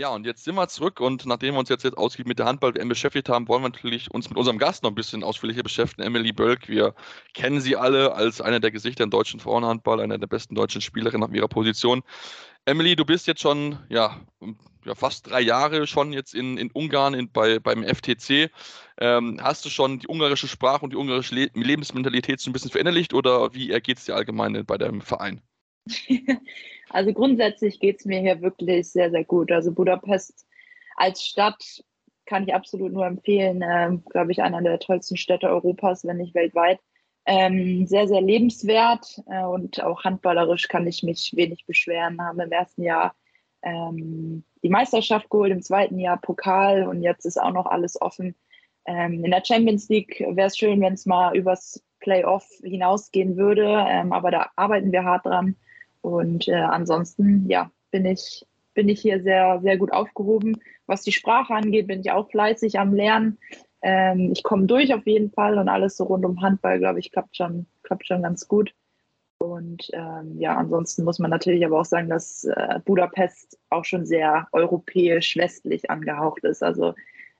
Ja, und jetzt sind wir zurück und nachdem wir uns jetzt, jetzt ausgiebig mit der Handball-WM beschäftigt haben, wollen wir natürlich uns mit unserem Gast noch ein bisschen ausführlicher beschäftigen. Emily Bölk, wir kennen sie alle als eine der Gesichter im deutschen Frauenhandball, eine der besten deutschen Spielerinnen auf ihrer Position. Emily, du bist jetzt schon ja, ja fast drei Jahre schon jetzt in, in Ungarn in, bei, beim FTC. Ähm, hast du schon die ungarische Sprache und die ungarische Le Lebensmentalität so ein bisschen verinnerlicht oder wie ergeht es dir allgemein bei deinem Verein? <laughs> Also grundsätzlich geht es mir hier wirklich sehr, sehr gut. Also Budapest als Stadt kann ich absolut nur empfehlen. Ähm, Glaube ich, einer der tollsten Städte Europas, wenn nicht weltweit. Ähm, sehr, sehr lebenswert äh, und auch handballerisch kann ich mich wenig beschweren. Haben im ersten Jahr ähm, die Meisterschaft geholt, im zweiten Jahr Pokal und jetzt ist auch noch alles offen. Ähm, in der Champions League wäre es schön, wenn es mal übers Playoff hinausgehen würde, ähm, aber da arbeiten wir hart dran. Und äh, ansonsten, ja, bin ich, bin ich hier sehr, sehr gut aufgehoben. Was die Sprache angeht, bin ich auch fleißig am Lernen. Ähm, ich komme durch auf jeden Fall und alles so rund um Handball, glaube ich, klappt schon, klappt schon ganz gut. Und ähm, ja, ansonsten muss man natürlich aber auch sagen, dass äh, Budapest auch schon sehr europäisch-westlich angehaucht ist. Also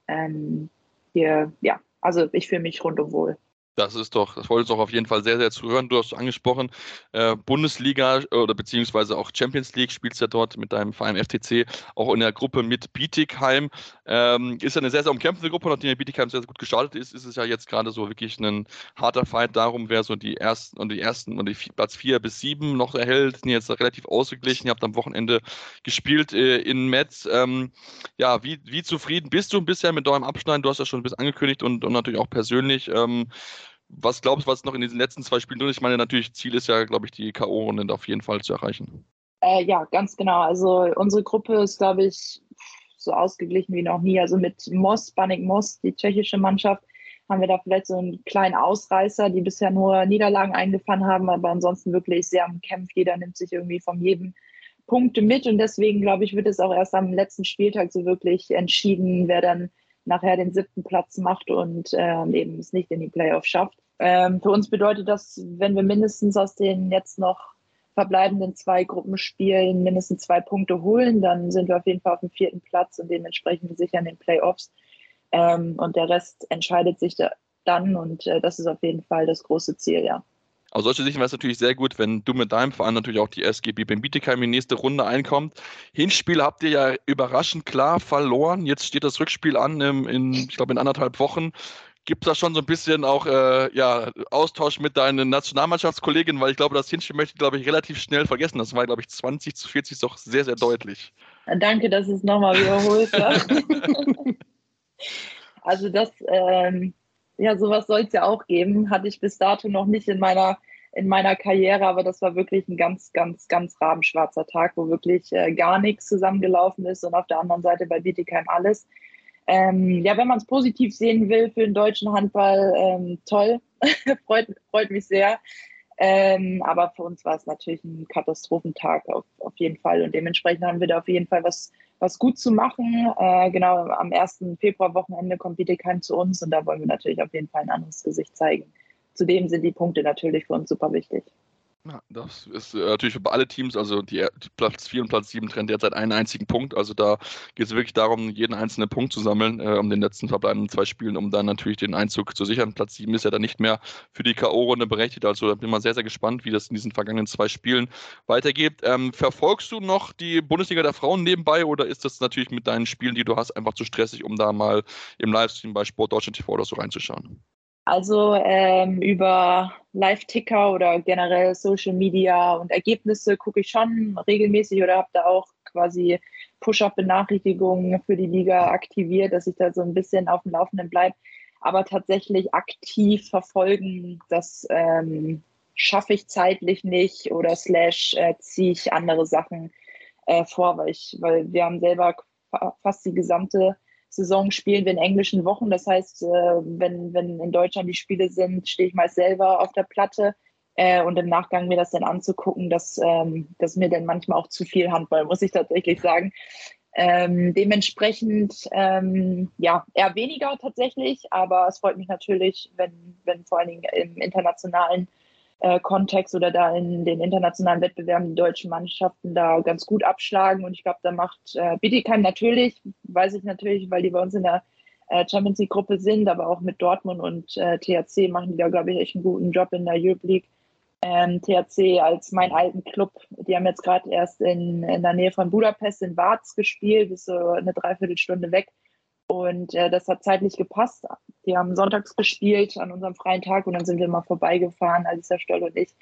ähm, hier, ja, also ich fühle mich rundum wohl. Das ist doch, das wollte ich doch auf jeden Fall sehr, sehr zu hören. Du hast angesprochen, äh, Bundesliga äh, oder beziehungsweise auch Champions League spielst ja dort mit deinem Verein FTC, auch in der Gruppe mit Bietigheim. Ähm, ist ja eine sehr, sehr umkämpfte Gruppe, nachdem Bietigheim sehr, sehr gut gestartet ist, ist es ja jetzt gerade so wirklich ein harter Fight darum, wer so die ersten und die ersten und die Platz 4 bis 7 noch erhält. Sind jetzt relativ ausgeglichen. Ihr habt am Wochenende gespielt äh, in Metz. Ähm, ja, wie, wie zufrieden bist du bisher mit deinem Abschneiden? Du hast ja schon ein bisschen angekündigt und, und natürlich auch persönlich. Ähm, was glaubst du, was noch in diesen letzten zwei Spielen drin ist? Ich meine, natürlich, Ziel ist ja, glaube ich, die K.O.-Runde auf jeden Fall zu erreichen. Äh, ja, ganz genau. Also unsere Gruppe ist, glaube ich, so ausgeglichen wie noch nie. Also mit Moss, Banik Moss, die tschechische Mannschaft, haben wir da vielleicht so einen kleinen Ausreißer, die bisher nur Niederlagen eingefahren haben, aber ansonsten wirklich sehr am Kampf. Jeder nimmt sich irgendwie von jedem Punkte mit und deswegen, glaube ich, wird es auch erst am letzten Spieltag so wirklich entschieden, wer dann nachher den siebten Platz macht und äh, eben es nicht in die Playoffs schafft. Ähm, für uns bedeutet das, wenn wir mindestens aus den jetzt noch verbleibenden zwei Gruppenspielen mindestens zwei Punkte holen, dann sind wir auf jeden Fall auf dem vierten Platz und dementsprechend sicher in den Playoffs. Ähm, und der Rest entscheidet sich da dann und äh, das ist auf jeden Fall das große Ziel, ja. Aus solcher Sicht wäre es natürlich sehr gut, wenn du mit deinem Verein natürlich auch die SGB beim Bietigheim in die nächste Runde einkommt. Hinspiel habt ihr ja überraschend klar verloren. Jetzt steht das Rückspiel an, in, in ich glaube, in anderthalb Wochen. Gibt es da schon so ein bisschen auch äh, ja, Austausch mit deinen Nationalmannschaftskolleginnen? Weil ich glaube, das Hinspiel möchte ich, glaube ich, relativ schnell vergessen. Das war, glaube ich, 20 zu 40 doch sehr, sehr deutlich. Danke, dass es nochmal wiederholt <laughs> also das ähm, ja, sowas soll es ja auch geben. Hatte ich bis dato noch nicht in meiner, in meiner Karriere, aber das war wirklich ein ganz, ganz, ganz rabenschwarzer Tag, wo wirklich äh, gar nichts zusammengelaufen ist und auf der anderen Seite bei Bietigheim alles. Ähm, ja, wenn man es positiv sehen will für den deutschen Handball, ähm, toll, <laughs> freut, freut mich sehr. Ähm, aber für uns war es natürlich ein Katastrophentag auf, auf jeden Fall. Und dementsprechend haben wir da auf jeden Fall was, was gut zu machen. Äh, genau, am 1. Februar-Wochenende kommt Bietigheim zu uns und da wollen wir natürlich auf jeden Fall ein anderes Gesicht zeigen. Zudem sind die Punkte natürlich für uns super wichtig. Ja, das ist äh, natürlich für alle Teams, also die, die, Platz 4 und Platz 7 trennen derzeit einen einzigen Punkt. Also da geht es wirklich darum, jeden einzelnen Punkt zu sammeln, äh, um den letzten verbleibenden zwei Spielen, um dann natürlich den Einzug zu sichern. Platz 7 ist ja dann nicht mehr für die K.O.-Runde berechtigt. Also da bin ich mal sehr, sehr gespannt, wie das in diesen vergangenen zwei Spielen weitergeht. Ähm, verfolgst du noch die Bundesliga der Frauen nebenbei oder ist das natürlich mit deinen Spielen, die du hast, einfach zu stressig, um da mal im Livestream bei Sport Deutschland TV oder so reinzuschauen? Also ähm, über Live-Ticker oder generell Social Media und Ergebnisse gucke ich schon regelmäßig oder habe da auch quasi Push-Up-Benachrichtigungen für die Liga aktiviert, dass ich da so ein bisschen auf dem Laufenden bleibe. Aber tatsächlich aktiv verfolgen, das ähm, schaffe ich zeitlich nicht oder slash äh, ziehe ich andere Sachen äh, vor, weil ich, weil wir haben selber fast die gesamte Saison spielen wir in englischen Wochen. Das heißt, äh, wenn, wenn in Deutschland die Spiele sind, stehe ich meist selber auf der Platte. Äh, und im Nachgang mir das dann anzugucken, dass ähm, das mir dann manchmal auch zu viel Handball, muss ich tatsächlich sagen. Ähm, dementsprechend ähm, ja eher weniger tatsächlich, aber es freut mich natürlich, wenn, wenn vor allen Dingen im internationalen äh, Kontext oder da in den internationalen Wettbewerben die deutschen Mannschaften da ganz gut abschlagen. Und ich glaube, da macht äh, Bietigheim natürlich, weiß ich natürlich, weil die bei uns in der äh, Champions League-Gruppe sind, aber auch mit Dortmund und äh, THC machen die da, glaube ich, echt einen guten Job in der Europe League. Ähm, THC als mein alten Club, die haben jetzt gerade erst in, in der Nähe von Budapest in Vaz gespielt, ist so eine Dreiviertelstunde weg. Und äh, das hat zeitlich gepasst. Die haben sonntags gespielt an unserem freien Tag und dann sind wir mal vorbeigefahren, Alisa Stoll und ich,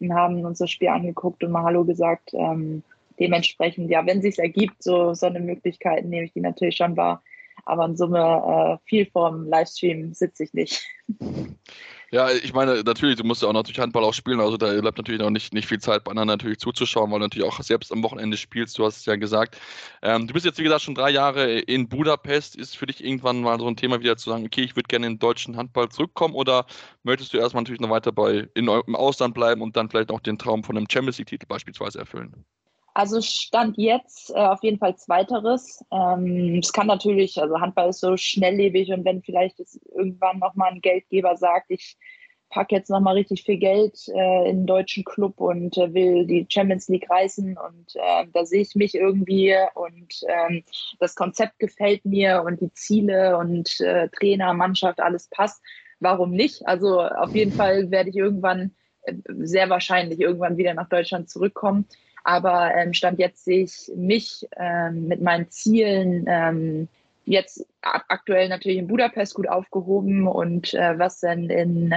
und haben uns das Spiel angeguckt und mal Hallo gesagt. Ähm, dementsprechend, ja, wenn sich ergibt, so, so eine Möglichkeit, nehme ich die natürlich schon wahr. Aber in Summe äh, viel vom Livestream sitze ich nicht. <laughs> Ja, ich meine, natürlich, du musst ja auch natürlich Handball auch spielen, also da bleibt natürlich noch nicht, nicht viel Zeit bei anderen natürlich zuzuschauen, weil du natürlich auch selbst am Wochenende spielst, du hast es ja gesagt. Ähm, du bist jetzt, wie gesagt, schon drei Jahre in Budapest. Ist für dich irgendwann mal so ein Thema wieder zu sagen, okay, ich würde gerne in den deutschen Handball zurückkommen oder möchtest du erstmal natürlich noch weiter bei, in, im Ausland bleiben und dann vielleicht auch den Traum von einem Champions League-Titel beispielsweise erfüllen? Also Stand jetzt äh, auf jeden Fall Zweiteres. Ähm, es kann natürlich, also Handball ist so schnelllebig und wenn vielleicht irgendwann nochmal ein Geldgeber sagt, ich packe jetzt nochmal richtig viel Geld äh, in einen deutschen Club und äh, will die Champions League reißen und äh, da sehe ich mich irgendwie und ähm, das Konzept gefällt mir und die Ziele und äh, Trainer, Mannschaft, alles passt. Warum nicht? Also auf jeden Fall werde ich irgendwann, äh, sehr wahrscheinlich irgendwann wieder nach Deutschland zurückkommen. Aber ähm, Stand jetzt sehe ich mich ähm, mit meinen Zielen ähm, jetzt aktuell natürlich in Budapest gut aufgehoben. Und äh, was dann in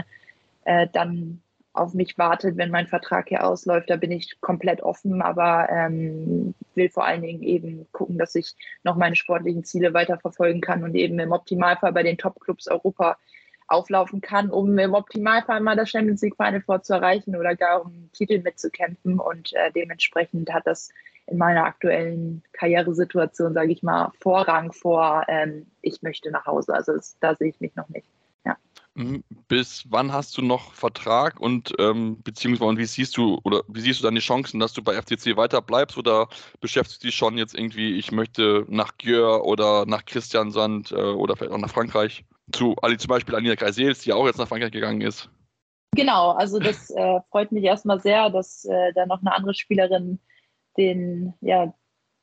äh, dann auf mich wartet, wenn mein Vertrag hier ausläuft, da bin ich komplett offen, aber ähm, will vor allen Dingen eben gucken, dass ich noch meine sportlichen Ziele weiterverfolgen kann und eben im Optimalfall bei den Top-Clubs Europa auflaufen kann, um im Optimalfall mal das Champions League Final vorzuerreichen oder gar um einen Titel mitzukämpfen. Und äh, dementsprechend hat das in meiner aktuellen Karrieresituation, sage ich mal, Vorrang vor, ähm, ich möchte nach Hause. Also das, da sehe ich mich noch nicht. Ja. Mhm. Bis wann hast du noch Vertrag und ähm, beziehungsweise wie siehst du oder wie siehst du deine Chancen, dass du bei FCC weiter bleibst oder beschäftigst du dich schon jetzt irgendwie, ich möchte nach Gjör oder nach Christiansand äh, oder vielleicht auch nach Frankreich? Zu Ali zum Beispiel Alina Kreisels, die auch jetzt nach Frankreich gegangen ist. Genau, also das äh, freut mich erstmal sehr, dass äh, da noch eine andere Spielerin den, ja,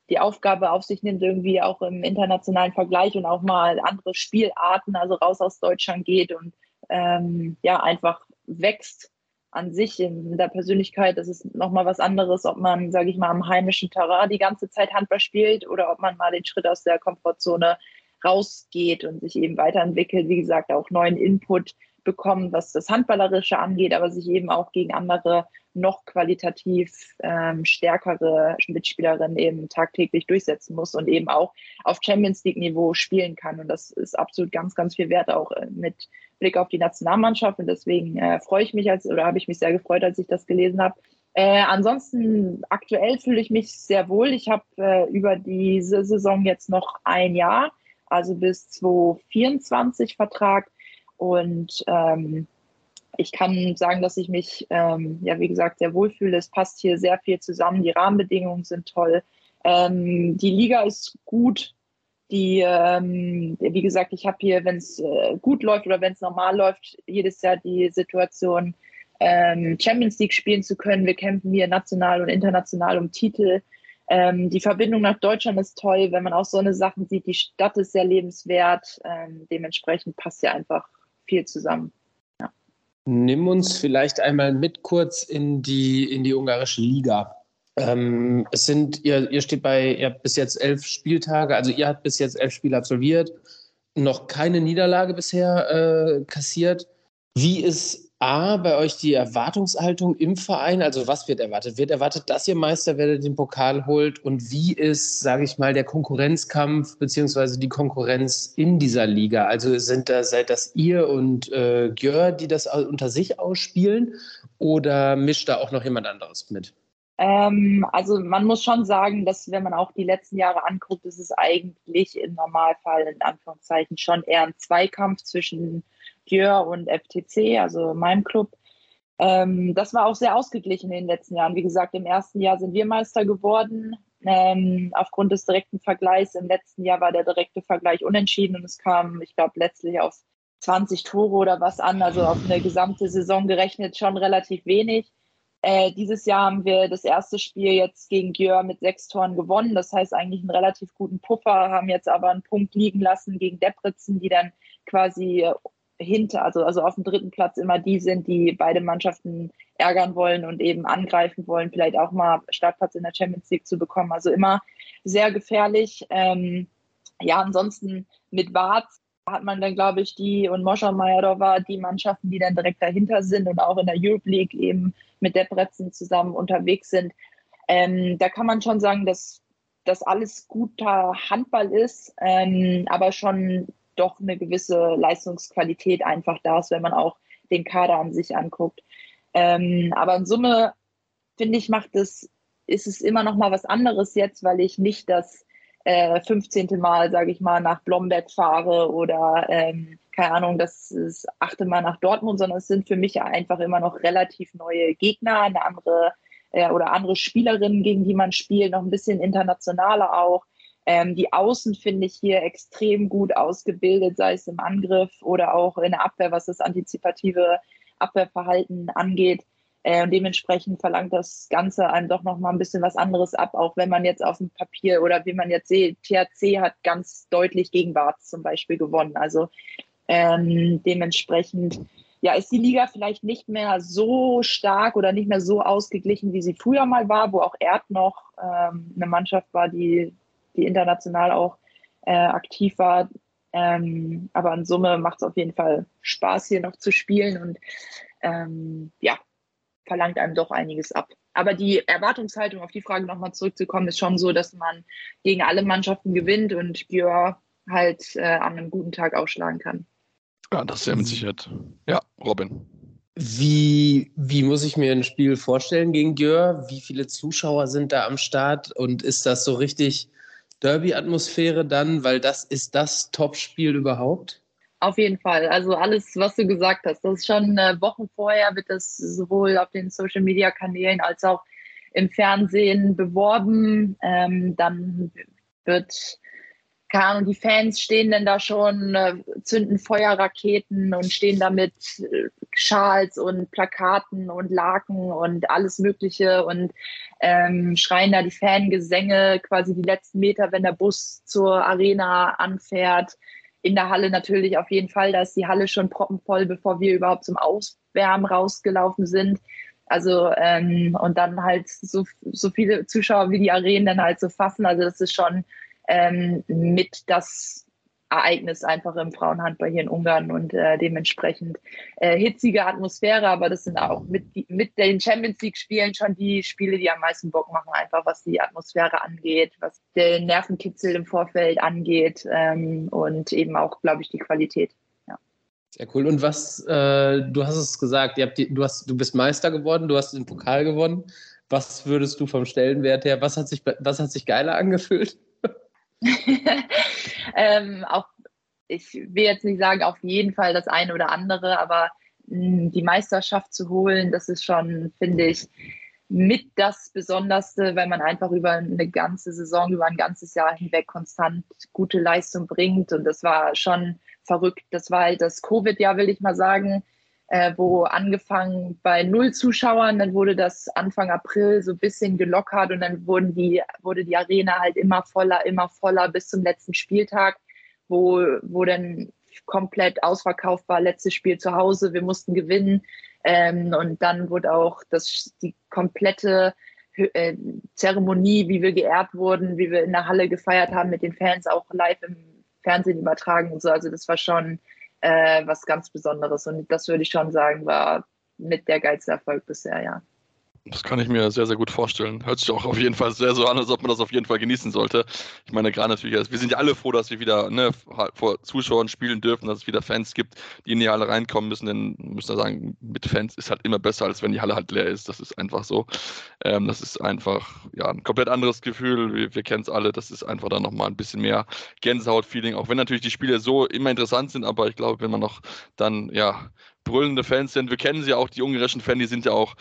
die Aufgabe auf sich nimmt, irgendwie auch im internationalen Vergleich und auch mal andere Spielarten, also raus aus Deutschland geht und ähm, ja, einfach wächst an sich in der Persönlichkeit. Das ist nochmal was anderes, ob man, sage ich mal, am heimischen Terrain die ganze Zeit Handball spielt oder ob man mal den Schritt aus der Komfortzone rausgeht und sich eben weiterentwickelt, wie gesagt, auch neuen Input bekommt, was das Handballerische angeht, aber sich eben auch gegen andere noch qualitativ ähm, stärkere Mitspielerinnen eben tagtäglich durchsetzen muss und eben auch auf Champions League-Niveau spielen kann. Und das ist absolut ganz, ganz viel wert, auch äh, mit Blick auf die Nationalmannschaft. Und deswegen äh, freue ich mich als oder habe ich mich sehr gefreut, als ich das gelesen habe. Äh, ansonsten aktuell fühle ich mich sehr wohl. Ich habe äh, über diese Saison jetzt noch ein Jahr also bis 2024 Vertrag. Und ähm, ich kann sagen, dass ich mich, ähm, ja, wie gesagt, sehr wohl fühle. Es passt hier sehr viel zusammen. Die Rahmenbedingungen sind toll. Ähm, die Liga ist gut. Die, ähm, wie gesagt, ich habe hier, wenn es äh, gut läuft oder wenn es normal läuft, jedes Jahr die Situation, ähm, Champions League spielen zu können. Wir kämpfen hier national und international um Titel. Ähm, die Verbindung nach Deutschland ist toll, wenn man auch so eine Sachen sieht. Die Stadt ist sehr lebenswert. Ähm, dementsprechend passt ja einfach viel zusammen. Ja. Nimm uns vielleicht einmal mit kurz in die, in die ungarische Liga. Ähm, es sind, ihr, ihr steht bei, ihr habt bis jetzt elf Spieltage, also ihr habt bis jetzt elf Spiele absolviert, noch keine Niederlage bisher äh, kassiert. Wie ist A, bei euch die Erwartungshaltung im Verein? Also was wird erwartet? Wird erwartet, dass ihr Meister werdet, den Pokal holt? Und wie ist, sage ich mal, der Konkurrenzkampf beziehungsweise die Konkurrenz in dieser Liga? Also sind da, seid das ihr und äh, Gjör, die das unter sich ausspielen? Oder mischt da auch noch jemand anderes mit? Ähm, also man muss schon sagen, dass wenn man auch die letzten Jahre anguckt, ist es eigentlich im Normalfall in Anführungszeichen schon eher ein Zweikampf zwischen Dior und FTC, also meinem Club. Ähm, das war auch sehr ausgeglichen in den letzten Jahren. Wie gesagt, im ersten Jahr sind wir Meister geworden. Ähm, aufgrund des direkten Vergleichs. Im letzten Jahr war der direkte Vergleich unentschieden und es kam, ich glaube, letztlich auf 20 Tore oder was an, also auf eine gesamte Saison gerechnet schon relativ wenig. Äh, dieses Jahr haben wir das erste Spiel jetzt gegen Gjör mit sechs Toren gewonnen. Das heißt eigentlich einen relativ guten Puffer, haben jetzt aber einen Punkt liegen lassen gegen Depritzen, die dann quasi hinter, also, also auf dem dritten Platz immer die sind, die beide Mannschaften ärgern wollen und eben angreifen wollen, vielleicht auch mal Startplatz in der Champions League zu bekommen. Also immer sehr gefährlich. Ähm, ja, ansonsten mit Warz hat man dann, glaube ich, die und Moscha Majadova, die Mannschaften, die dann direkt dahinter sind und auch in der Europe League eben mit Debrecen zusammen unterwegs sind. Ähm, da kann man schon sagen, dass das alles guter Handball ist, ähm, aber schon doch eine gewisse Leistungsqualität einfach da ist, wenn man auch den Kader an sich anguckt. Ähm, aber in Summe, finde ich, macht es, ist es immer noch mal was anderes jetzt, weil ich nicht das äh, 15. Mal, sage ich mal, nach Blomberg fahre oder ähm, keine Ahnung, das ist achte Mal nach Dortmund, sondern es sind für mich einfach immer noch relativ neue Gegner, eine andere äh, oder andere Spielerinnen, gegen die man spielt, noch ein bisschen internationaler auch. Ähm, die Außen finde ich hier extrem gut ausgebildet, sei es im Angriff oder auch in der Abwehr, was das antizipative Abwehrverhalten angeht. Äh, dementsprechend verlangt das Ganze einem doch noch mal ein bisschen was anderes ab, auch wenn man jetzt auf dem Papier oder wie man jetzt sieht, THC hat ganz deutlich gegen Barz zum Beispiel gewonnen. Also ähm, dementsprechend ja, ist die Liga vielleicht nicht mehr so stark oder nicht mehr so ausgeglichen, wie sie früher mal war, wo auch Erd noch ähm, eine Mannschaft war, die, die international auch äh, aktiv war. Ähm, aber in Summe macht es auf jeden Fall Spaß, hier noch zu spielen. Und ähm, ja, verlangt einem doch einiges ab. Aber die Erwartungshaltung, auf die Frage nochmal zurückzukommen, ist schon so, dass man gegen alle Mannschaften gewinnt und Björ halt äh, an einem guten Tag ausschlagen kann. Ja, das ist ja mit Sicherheit. Ja, Robin. Wie, wie muss ich mir ein Spiel vorstellen gegen Gjör? Wie viele Zuschauer sind da am Start? Und ist das so richtig Derby-Atmosphäre dann? Weil das ist das Top-Spiel überhaupt? Auf jeden Fall. Also alles, was du gesagt hast, das ist schon äh, Wochen vorher wird das sowohl auf den Social Media Kanälen als auch im Fernsehen beworben. Ähm, dann wird, keine Ahnung, die Fans stehen dann da schon, äh, zünden Feuerraketen und stehen da mit äh, Schals und Plakaten und Laken und alles Mögliche und ähm, schreien da die Fangesänge quasi die letzten Meter, wenn der Bus zur Arena anfährt in der Halle natürlich auf jeden Fall. Da ist die Halle schon proppenvoll, bevor wir überhaupt zum Auswärmen rausgelaufen sind. Also ähm, und dann halt so, so viele Zuschauer wie die Arenen dann halt so fassen. Also das ist schon ähm, mit das Ereignis einfach im Frauenhandball hier in Ungarn und äh, dementsprechend äh, hitzige Atmosphäre, aber das sind auch mit, mit den Champions League-Spielen schon die Spiele, die am meisten Bock machen, einfach was die Atmosphäre angeht, was den Nervenkitzel im Vorfeld angeht ähm, und eben auch, glaube ich, die Qualität. Ja. Sehr cool. Und was, äh, du hast es gesagt, die, du, hast, du bist Meister geworden, du hast den Pokal gewonnen. Was würdest du vom Stellenwert her, was hat sich, was hat sich geiler angefühlt? <laughs> ähm, auch, ich will jetzt nicht sagen, auf jeden Fall das eine oder andere, aber mh, hm, die Meisterschaft zu holen, das ist schon, finde ich, mit das Besonderste, weil man einfach über eine ganze Saison, über ein ganzes Jahr hinweg konstant gute Leistung bringt. Und das war schon verrückt. Das war halt das Covid-Jahr, will ich mal sagen äh, wo angefangen bei null Zuschauern, dann wurde das Anfang April so ein bisschen gelockert und dann wurden die, wurde die Arena halt immer voller, immer voller bis zum letzten Spieltag, wo, wo dann komplett ausverkauft war, letztes Spiel zu Hause, wir mussten gewinnen. Ähm, und dann wurde auch das, die komplette äh, Zeremonie, wie wir geehrt wurden, wie wir in der Halle gefeiert haben mit den Fans, auch live im Fernsehen übertragen und so. Also das war schon äh, was ganz Besonderes. Und das würde ich schon sagen, war mit der geilste Erfolg bisher, ja. Das kann ich mir sehr, sehr gut vorstellen. Hört sich auch auf jeden Fall sehr so an, als ob man das auf jeden Fall genießen sollte. Ich meine, gerade natürlich, also wir sind ja alle froh, dass wir wieder ne, vor Zuschauern spielen dürfen, dass es wieder Fans gibt, die in die Halle reinkommen müssen. Denn müssen wir sagen, mit Fans ist halt immer besser, als wenn die Halle halt leer ist. Das ist einfach so. Ähm, das ist einfach ja, ein komplett anderes Gefühl. Wir, wir kennen es alle. Das ist einfach dann nochmal ein bisschen mehr Gänsehaut-Feeling. Auch wenn natürlich die Spiele so immer interessant sind, aber ich glaube, wenn man noch dann ja brüllende Fans sind. Wir kennen sie auch, die ungarischen Fans, die sind ja auch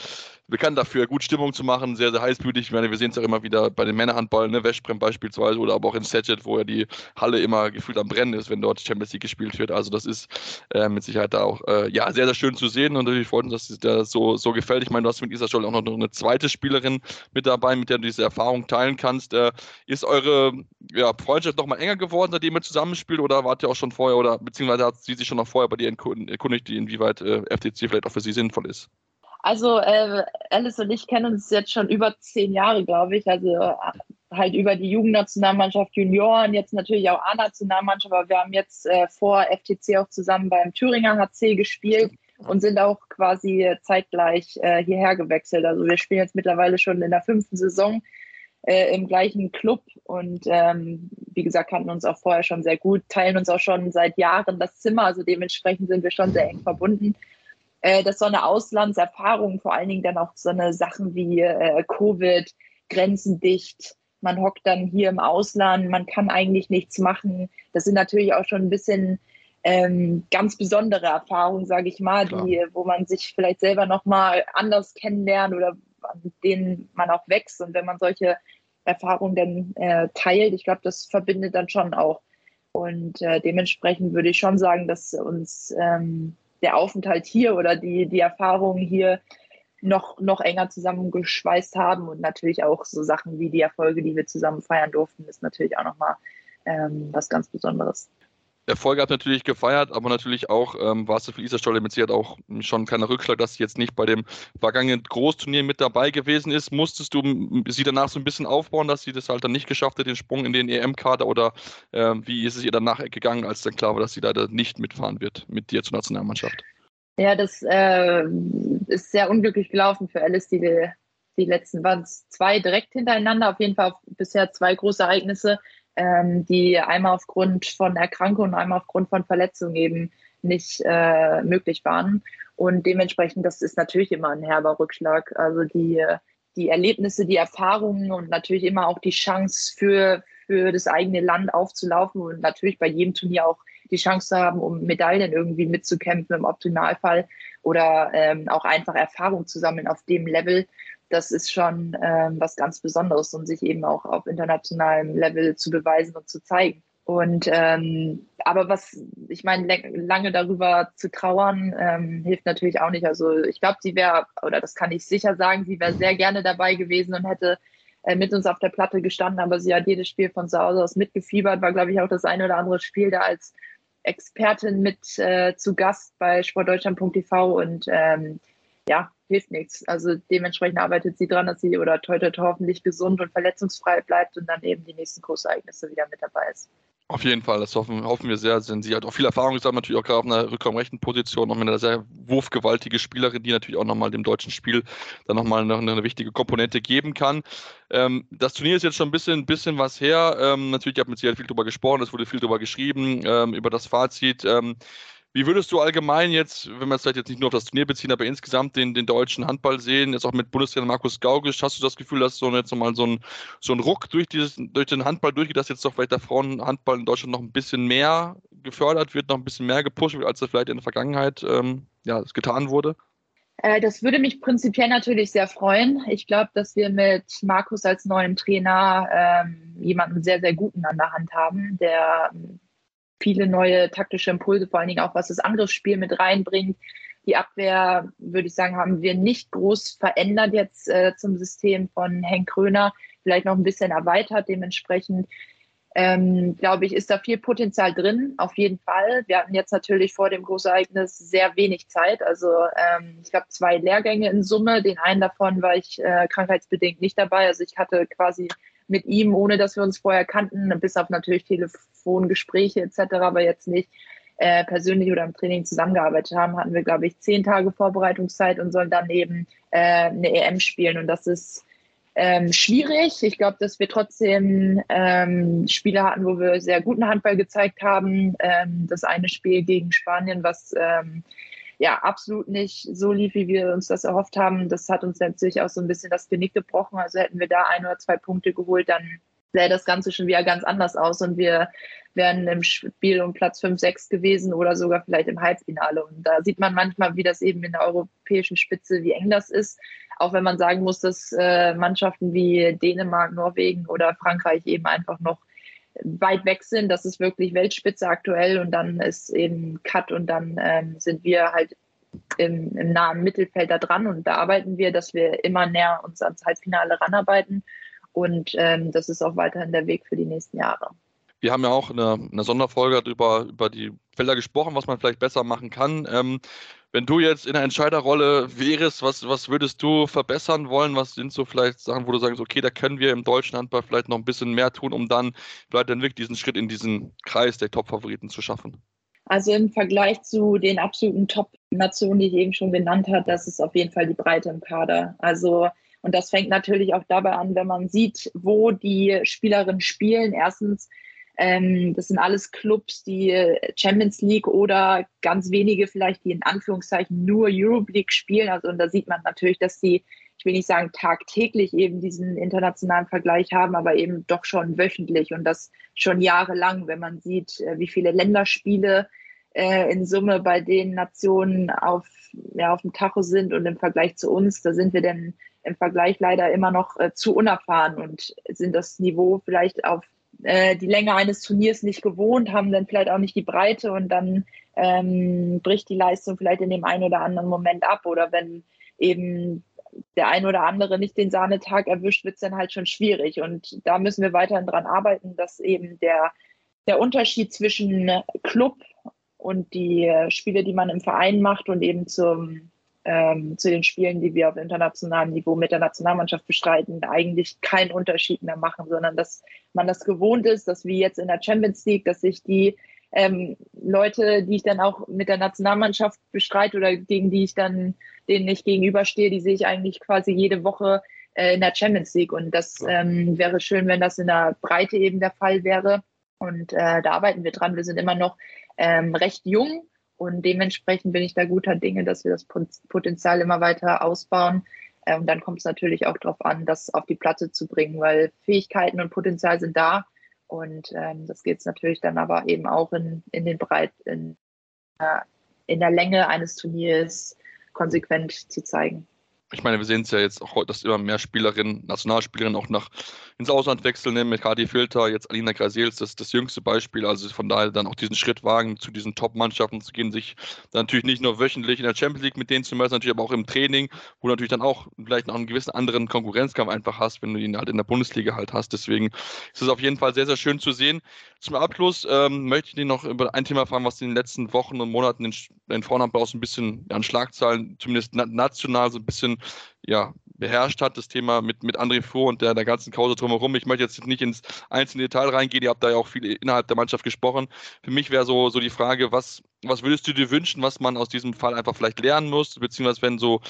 bekannt dafür, gut Stimmung zu machen, sehr, sehr heißblütig. Ich meine, wir sehen es auch immer wieder bei den Männerhandballen, ne, Westbrem beispielsweise oder aber auch in Sedget, wo ja die Halle immer gefühlt am Brennen ist, wenn dort Champions League gespielt wird. Also das ist äh, mit Sicherheit da auch äh, ja, sehr, sehr schön zu sehen und natürlich freut uns, dass es dir so, so gefällt. Ich meine, du hast mit dieser Scholl auch noch eine zweite Spielerin mit dabei, mit der du diese Erfahrung teilen kannst. Äh, ist eure ja, Freundschaft noch mal enger geworden, seitdem ihr zusammenspielt oder wart ihr auch schon vorher oder beziehungsweise hat sie sich schon noch vorher bei dir erkundigt, inwieweit äh, FTC vielleicht auch für sie sinnvoll ist? Also äh, Alice und ich kennen uns jetzt schon über zehn Jahre, glaube ich. Also äh, halt über die Jugendnationalmannschaft Junioren, jetzt natürlich auch A-Nationalmannschaft, aber wir haben jetzt äh, vor FTC auch zusammen beim Thüringer HC gespielt und sind auch quasi zeitgleich äh, hierher gewechselt. Also wir spielen jetzt mittlerweile schon in der fünften Saison äh, im gleichen Club und ähm, wie gesagt, kannten uns auch vorher schon sehr gut, teilen uns auch schon seit Jahren das Zimmer, also dementsprechend sind wir schon sehr eng verbunden äh, dass so eine Auslandserfahrung, vor allen Dingen dann auch so eine Sachen wie äh, Covid, Grenzen dicht, man hockt dann hier im Ausland, man kann eigentlich nichts machen. Das sind natürlich auch schon ein bisschen ähm, ganz besondere Erfahrungen, sage ich mal, die, wo man sich vielleicht selber nochmal anders kennenlernt oder an denen man auch wächst. Und wenn man solche Erfahrungen dann äh, teilt, ich glaube, das verbindet dann schon auch. Und äh, dementsprechend würde ich schon sagen, dass uns ähm, der Aufenthalt hier oder die, die Erfahrungen hier noch, noch enger zusammengeschweißt haben und natürlich auch so Sachen wie die Erfolge, die wir zusammen feiern durften, ist natürlich auch nochmal ähm, was ganz Besonderes. Erfolge hat natürlich gefeiert, aber natürlich auch ähm, war es für Lisa Stolle mit Sicherheit auch schon ein kleiner Rückschlag, dass sie jetzt nicht bei dem vergangenen Großturnier mit dabei gewesen ist. Musstest du sie danach so ein bisschen aufbauen, dass sie das halt dann nicht geschafft hat, den Sprung in den EM-Kader oder äh, wie ist es ihr danach gegangen, als dann klar war, dass sie leider nicht mitfahren wird mit dir zur Nationalmannschaft? Ja, das äh, ist sehr unglücklich gelaufen für Alice, die, die letzten waren es zwei direkt hintereinander, auf jeden Fall bisher zwei große Ereignisse ähm, die einmal aufgrund von Erkrankungen und einmal aufgrund von Verletzungen eben nicht äh, möglich waren. Und dementsprechend, das ist natürlich immer ein herber Rückschlag. Also die, die Erlebnisse, die Erfahrungen und natürlich immer auch die Chance für, für das eigene Land aufzulaufen und natürlich bei jedem Turnier auch die Chance zu haben, um Medaillen irgendwie mitzukämpfen im Optimalfall oder ähm, auch einfach Erfahrung zu sammeln auf dem Level das ist schon ähm, was ganz Besonderes und sich eben auch auf internationalem Level zu beweisen und zu zeigen. Und ähm, aber was, ich meine, lange darüber zu trauern, ähm, hilft natürlich auch nicht. Also ich glaube, sie wäre, oder das kann ich sicher sagen, sie wäre sehr gerne dabei gewesen und hätte äh, mit uns auf der Platte gestanden, aber sie hat jedes Spiel von zu Hause aus mitgefiebert, war, glaube ich, auch das eine oder andere Spiel da als Expertin mit äh, zu Gast bei sportdeutschland.tv und ähm, ja, hilft nichts. Also dementsprechend arbeitet sie dran, dass sie oder heute hoffentlich gesund und verletzungsfrei bleibt und dann eben die nächsten Großereignisse wieder mit dabei ist. Auf jeden Fall, das hoffen, hoffen wir sehr, sie hat auch viel Erfahrung gesammelt, natürlich auch gerade auf einer rückraumrechten Position, noch mit einer sehr wurfgewaltige Spielerin, die natürlich auch nochmal dem deutschen Spiel dann nochmal eine, eine wichtige Komponente geben kann. Ähm, das Turnier ist jetzt schon ein bisschen, bisschen was her. Ähm, natürlich, ich habe mit sie viel drüber gesprochen, es wurde viel drüber geschrieben, ähm, über das Fazit. Wie würdest du allgemein jetzt, wenn wir es vielleicht jetzt nicht nur auf das Turnier beziehen, aber insgesamt den, den deutschen Handball sehen, jetzt auch mit Bundestrainer Markus Gaugisch, hast du das Gefühl, dass so jetzt nochmal so ein, so ein Ruck durch, dieses, durch den Handball durchgeht, dass jetzt doch vielleicht der Frauenhandball in Deutschland noch ein bisschen mehr gefördert wird, noch ein bisschen mehr gepusht wird, als das vielleicht in der Vergangenheit ähm, ja, getan wurde? Äh, das würde mich prinzipiell natürlich sehr freuen. Ich glaube, dass wir mit Markus als neuen Trainer ähm, jemanden sehr, sehr guten an der Hand haben, der viele neue taktische Impulse, vor allen Dingen auch was das Angriffsspiel mit reinbringt. Die Abwehr, würde ich sagen, haben wir nicht groß verändert jetzt äh, zum System von Henk Kröner, vielleicht noch ein bisschen erweitert. Dementsprechend, ähm, glaube ich, ist da viel Potenzial drin, auf jeden Fall. Wir hatten jetzt natürlich vor dem Großereignis sehr wenig Zeit. Also ähm, ich habe zwei Lehrgänge in Summe. Den einen davon war ich äh, krankheitsbedingt nicht dabei. Also ich hatte quasi mit ihm, ohne dass wir uns vorher kannten, bis auf natürlich Telefongespräche etc., aber jetzt nicht äh, persönlich oder im Training zusammengearbeitet haben, hatten wir, glaube ich, zehn Tage Vorbereitungszeit und sollen dann eben äh, eine EM spielen. Und das ist ähm, schwierig. Ich glaube, dass wir trotzdem ähm, Spiele hatten, wo wir sehr guten Handball gezeigt haben. Ähm, das eine Spiel gegen Spanien, was ähm, ja absolut nicht so lief, wie wir uns das erhofft haben. Das hat uns natürlich auch so ein bisschen das Genick gebrochen. Also hätten wir da ein oder zwei Punkte geholt, dann sähe das Ganze schon wieder ganz anders aus und wir wären im Spiel um Platz 5, 6 gewesen oder sogar vielleicht im Halbfinale. Und da sieht man manchmal, wie das eben in der europäischen Spitze, wie eng das ist. Auch wenn man sagen muss, dass äh, Mannschaften wie Dänemark, Norwegen oder Frankreich eben einfach noch weit weg sind. Das ist wirklich Weltspitze aktuell und dann ist eben Cut und dann ähm, sind wir halt im, im, nahen Mittelfeld da dran und da arbeiten wir, dass wir immer näher uns ans Halbfinale ranarbeiten und ähm, das ist auch weiterhin der Weg für die nächsten Jahre. Wir haben ja auch eine, eine Sonderfolge darüber, über die Felder gesprochen, was man vielleicht besser machen kann. Ähm, wenn du jetzt in der Entscheiderrolle wärst, was, was würdest du verbessern wollen? Was sind so vielleicht Sachen, wo du sagst, okay, da können wir im deutschen Handball vielleicht noch ein bisschen mehr tun, um dann vielleicht dann wirklich diesen Schritt in diesen Kreis der Top-Favoriten zu schaffen? Also im Vergleich zu den absoluten Top-Nationen, die ich eben schon genannt habe, das ist auf jeden Fall die Breite im Kader. Also und das fängt natürlich auch dabei an, wenn man sieht, wo die Spielerinnen spielen. Erstens ähm, das sind alles Clubs, die Champions League oder ganz wenige vielleicht, die in Anführungszeichen nur Europe League spielen. Also und da sieht man natürlich, dass sie, ich will nicht sagen tagtäglich eben diesen internationalen Vergleich haben, aber eben doch schon wöchentlich und das schon jahrelang, wenn man sieht, äh, wie viele Länderspiele äh, in Summe bei den Nationen auf, ja, auf dem Tacho sind und im Vergleich zu uns, da sind wir denn im Vergleich leider immer noch äh, zu unerfahren und sind das Niveau vielleicht auf äh, die Länge eines Turniers nicht gewohnt, haben dann vielleicht auch nicht die Breite und dann ähm, bricht die Leistung vielleicht in dem einen oder anderen Moment ab. Oder wenn eben der ein oder andere nicht den Sahnetag erwischt, wird es dann halt schon schwierig. Und da müssen wir weiterhin dran arbeiten, dass eben der, der Unterschied zwischen Club und die Spiele, die man im Verein macht und eben zum ähm, zu den Spielen, die wir auf internationalem Niveau mit der Nationalmannschaft bestreiten, eigentlich keinen Unterschied mehr machen, sondern dass man das gewohnt ist, dass wie jetzt in der Champions League, dass sich die ähm, Leute, die ich dann auch mit der Nationalmannschaft bestreite oder gegen die ich dann, denen ich gegenüberstehe, die sehe ich eigentlich quasi jede Woche äh, in der Champions League. Und das ähm, wäre schön, wenn das in der Breite eben der Fall wäre. Und äh, da arbeiten wir dran. Wir sind immer noch ähm, recht jung und dementsprechend bin ich da guter Dinge, dass wir das Potenzial immer weiter ausbauen. Und ähm, dann kommt es natürlich auch darauf an, das auf die Platte zu bringen, weil Fähigkeiten und Potenzial sind da. Und ähm, das geht es natürlich dann aber eben auch in, in den Breit, in, äh, in der Länge eines Turniers konsequent zu zeigen ich meine, wir sehen es ja jetzt auch, dass immer mehr Spielerinnen, Nationalspielerinnen auch nach ins Ausland wechseln, mit Kadi Filter, jetzt Alina Grasels, das ist das jüngste Beispiel. Also von daher dann auch diesen Schritt wagen, zu diesen Top-Mannschaften zu gehen, sich dann natürlich nicht nur wöchentlich in der Champions League mit denen zu messen, natürlich aber auch im Training, wo du natürlich dann auch vielleicht noch einen gewissen anderen Konkurrenzkampf einfach hast, wenn du ihn halt in der Bundesliga halt hast. Deswegen ist es auf jeden Fall sehr, sehr schön zu sehen. Zum Abschluss ähm, möchte ich dich noch über ein Thema fragen, was in den letzten Wochen und Monaten in, in Vornamen ein bisschen ja, an Schlagzeilen, zumindest national so ein bisschen ja, beherrscht hat, das Thema mit, mit André Fuhr und der, der ganzen Kause drumherum. Ich möchte jetzt nicht ins einzelne Detail reingehen, ihr habt da ja auch viel innerhalb der Mannschaft gesprochen. Für mich wäre so, so die Frage, was, was würdest du dir wünschen, was man aus diesem Fall einfach vielleicht lernen muss, beziehungsweise wenn so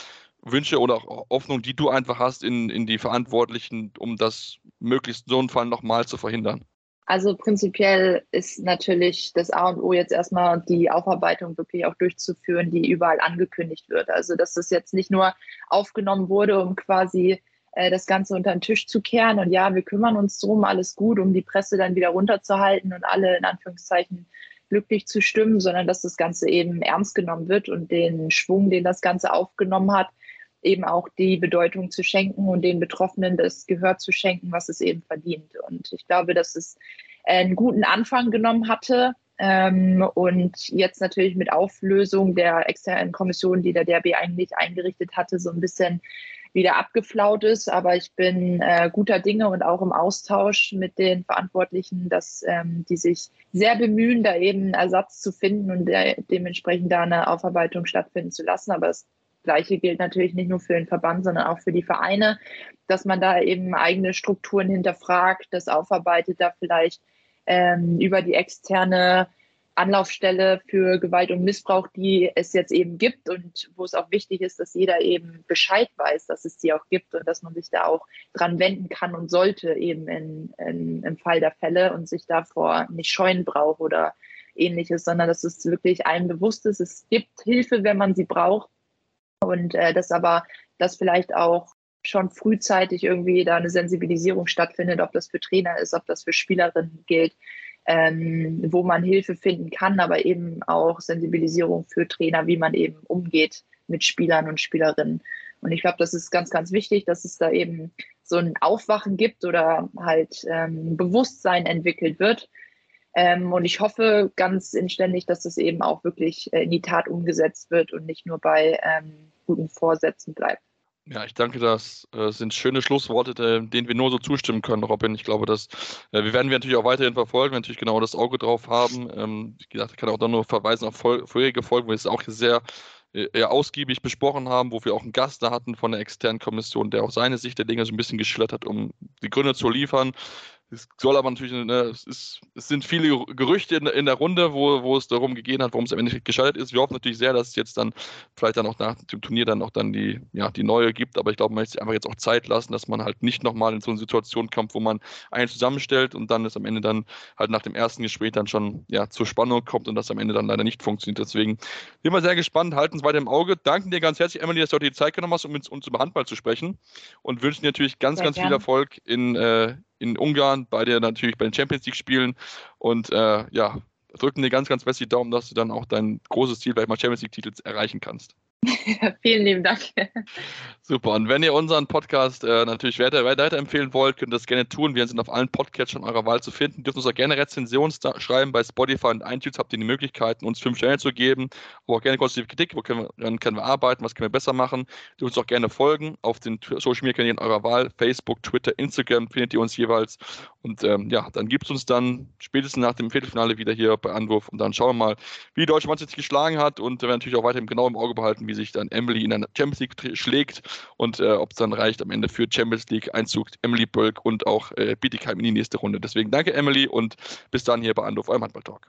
Wünsche oder auch Hoffnung, die du einfach hast in, in die Verantwortlichen, um das möglichst so einen Fall nochmal zu verhindern? Also prinzipiell ist natürlich das A und O jetzt erstmal die Aufarbeitung wirklich auch durchzuführen, die überall angekündigt wird. Also dass das jetzt nicht nur aufgenommen wurde, um quasi äh, das Ganze unter den Tisch zu kehren und ja, wir kümmern uns drum, alles gut, um die Presse dann wieder runterzuhalten und alle in Anführungszeichen glücklich zu stimmen, sondern dass das Ganze eben ernst genommen wird und den Schwung, den das Ganze aufgenommen hat, eben auch die Bedeutung zu schenken und den Betroffenen das Gehör zu schenken, was es eben verdient. Und ich glaube, dass es einen guten Anfang genommen hatte. Ähm, und jetzt natürlich mit Auflösung der externen Kommission, die der DRB eigentlich eingerichtet hatte, so ein bisschen wieder abgeflaut ist. Aber ich bin äh, guter Dinge und auch im Austausch mit den Verantwortlichen, dass ähm, die sich sehr bemühen, da eben einen Ersatz zu finden und de dementsprechend da eine Aufarbeitung stattfinden zu lassen. Aber es Gleiche gilt natürlich nicht nur für den Verband, sondern auch für die Vereine, dass man da eben eigene Strukturen hinterfragt, das aufarbeitet, da vielleicht ähm, über die externe Anlaufstelle für Gewalt und Missbrauch, die es jetzt eben gibt und wo es auch wichtig ist, dass jeder eben Bescheid weiß, dass es sie auch gibt und dass man sich da auch dran wenden kann und sollte eben in, in, im Fall der Fälle und sich davor nicht scheuen braucht oder ähnliches, sondern dass es wirklich allen bewusst ist, es gibt Hilfe, wenn man sie braucht und äh, dass aber das vielleicht auch schon frühzeitig irgendwie da eine Sensibilisierung stattfindet, ob das für Trainer ist, ob das für Spielerinnen gilt, ähm, wo man Hilfe finden kann, aber eben auch Sensibilisierung für Trainer, wie man eben umgeht mit Spielern und Spielerinnen. Und ich glaube, das ist ganz, ganz wichtig, dass es da eben so ein Aufwachen gibt oder halt ähm, Bewusstsein entwickelt wird. Ähm, und ich hoffe ganz inständig, dass das eben auch wirklich äh, in die Tat umgesetzt wird und nicht nur bei ähm, guten Vorsätzen bleibt. Ja, ich danke, das äh, sind schöne Schlussworte, denen wir nur so zustimmen können, Robin. Ich glaube, dass äh, wir werden wir natürlich auch weiterhin verfolgen, wir natürlich genau das Auge drauf haben. Ähm, wie gesagt, ich kann auch da nur verweisen auf vorherige Folgen, wo wir es auch sehr äh, ausgiebig besprochen haben, wo wir auch einen Gast da hatten von der externen Kommission, der auch seine Sicht der Dinge so ein bisschen geschildert hat, um die Gründe zu liefern. Es soll aber natürlich, ne, es, ist, es, sind viele Gerüchte in, in, der Runde, wo, wo es darum gegeben hat, warum es am Ende gescheitert ist. Wir hoffen natürlich sehr, dass es jetzt dann vielleicht dann auch nach dem Turnier dann auch dann die, ja, die neue gibt. Aber ich glaube, man möchte sich einfach jetzt auch Zeit lassen, dass man halt nicht nochmal in so eine Situation kommt, wo man einen zusammenstellt und dann ist am Ende dann halt nach dem ersten Gespräch dann schon ja, zur Spannung kommt und das am Ende dann leider nicht funktioniert. Deswegen sind wir sehr gespannt, halten es weiter im Auge. Danken dir ganz herzlich, Emily, dass du heute die Zeit genommen hast, um mit uns über Handball zu sprechen und wünschen dir natürlich ganz, sehr ganz gern. viel Erfolg in, äh, in Ungarn, bei der natürlich bei den Champions League spielen und äh, ja, drücken dir ganz, ganz fest die Daumen, dass du dann auch dein großes Ziel, vielleicht mal Champions League-Titel erreichen kannst. <laughs> Vielen lieben Dank. Super. Und wenn ihr unseren Podcast äh, natürlich weiter, weiterempfehlen wollt, könnt ihr das gerne tun. Wir sind auf allen Podcatchern eurer Wahl zu finden. Dürft uns auch gerne Rezensionen schreiben. Bei Spotify und iTunes habt ihr die Möglichkeiten, uns fünf Sterne zu geben. Aber auch gerne konstruktive Kritik. Wo können wir, dann können wir arbeiten? Was können wir besser machen? Dürft uns auch gerne folgen. Auf den Social Media Kanälen eurer Wahl. Facebook, Twitter, Instagram findet ihr uns jeweils. Und ähm, ja, dann gibt es uns dann spätestens nach dem Viertelfinale wieder hier bei Anwurf. Und dann schauen wir mal, wie die deutsche Mannschaft sich geschlagen hat. Und wir werden natürlich auch weiterhin genau im Auge behalten, wie sich dann Emily in der Champions League schlägt und äh, ob es dann reicht am Ende für Champions League Einzug Emily Bölk und auch äh, Bietigheim in die nächste Runde. Deswegen danke Emily und bis dann hier bei Anruf, eurem Handball Talk.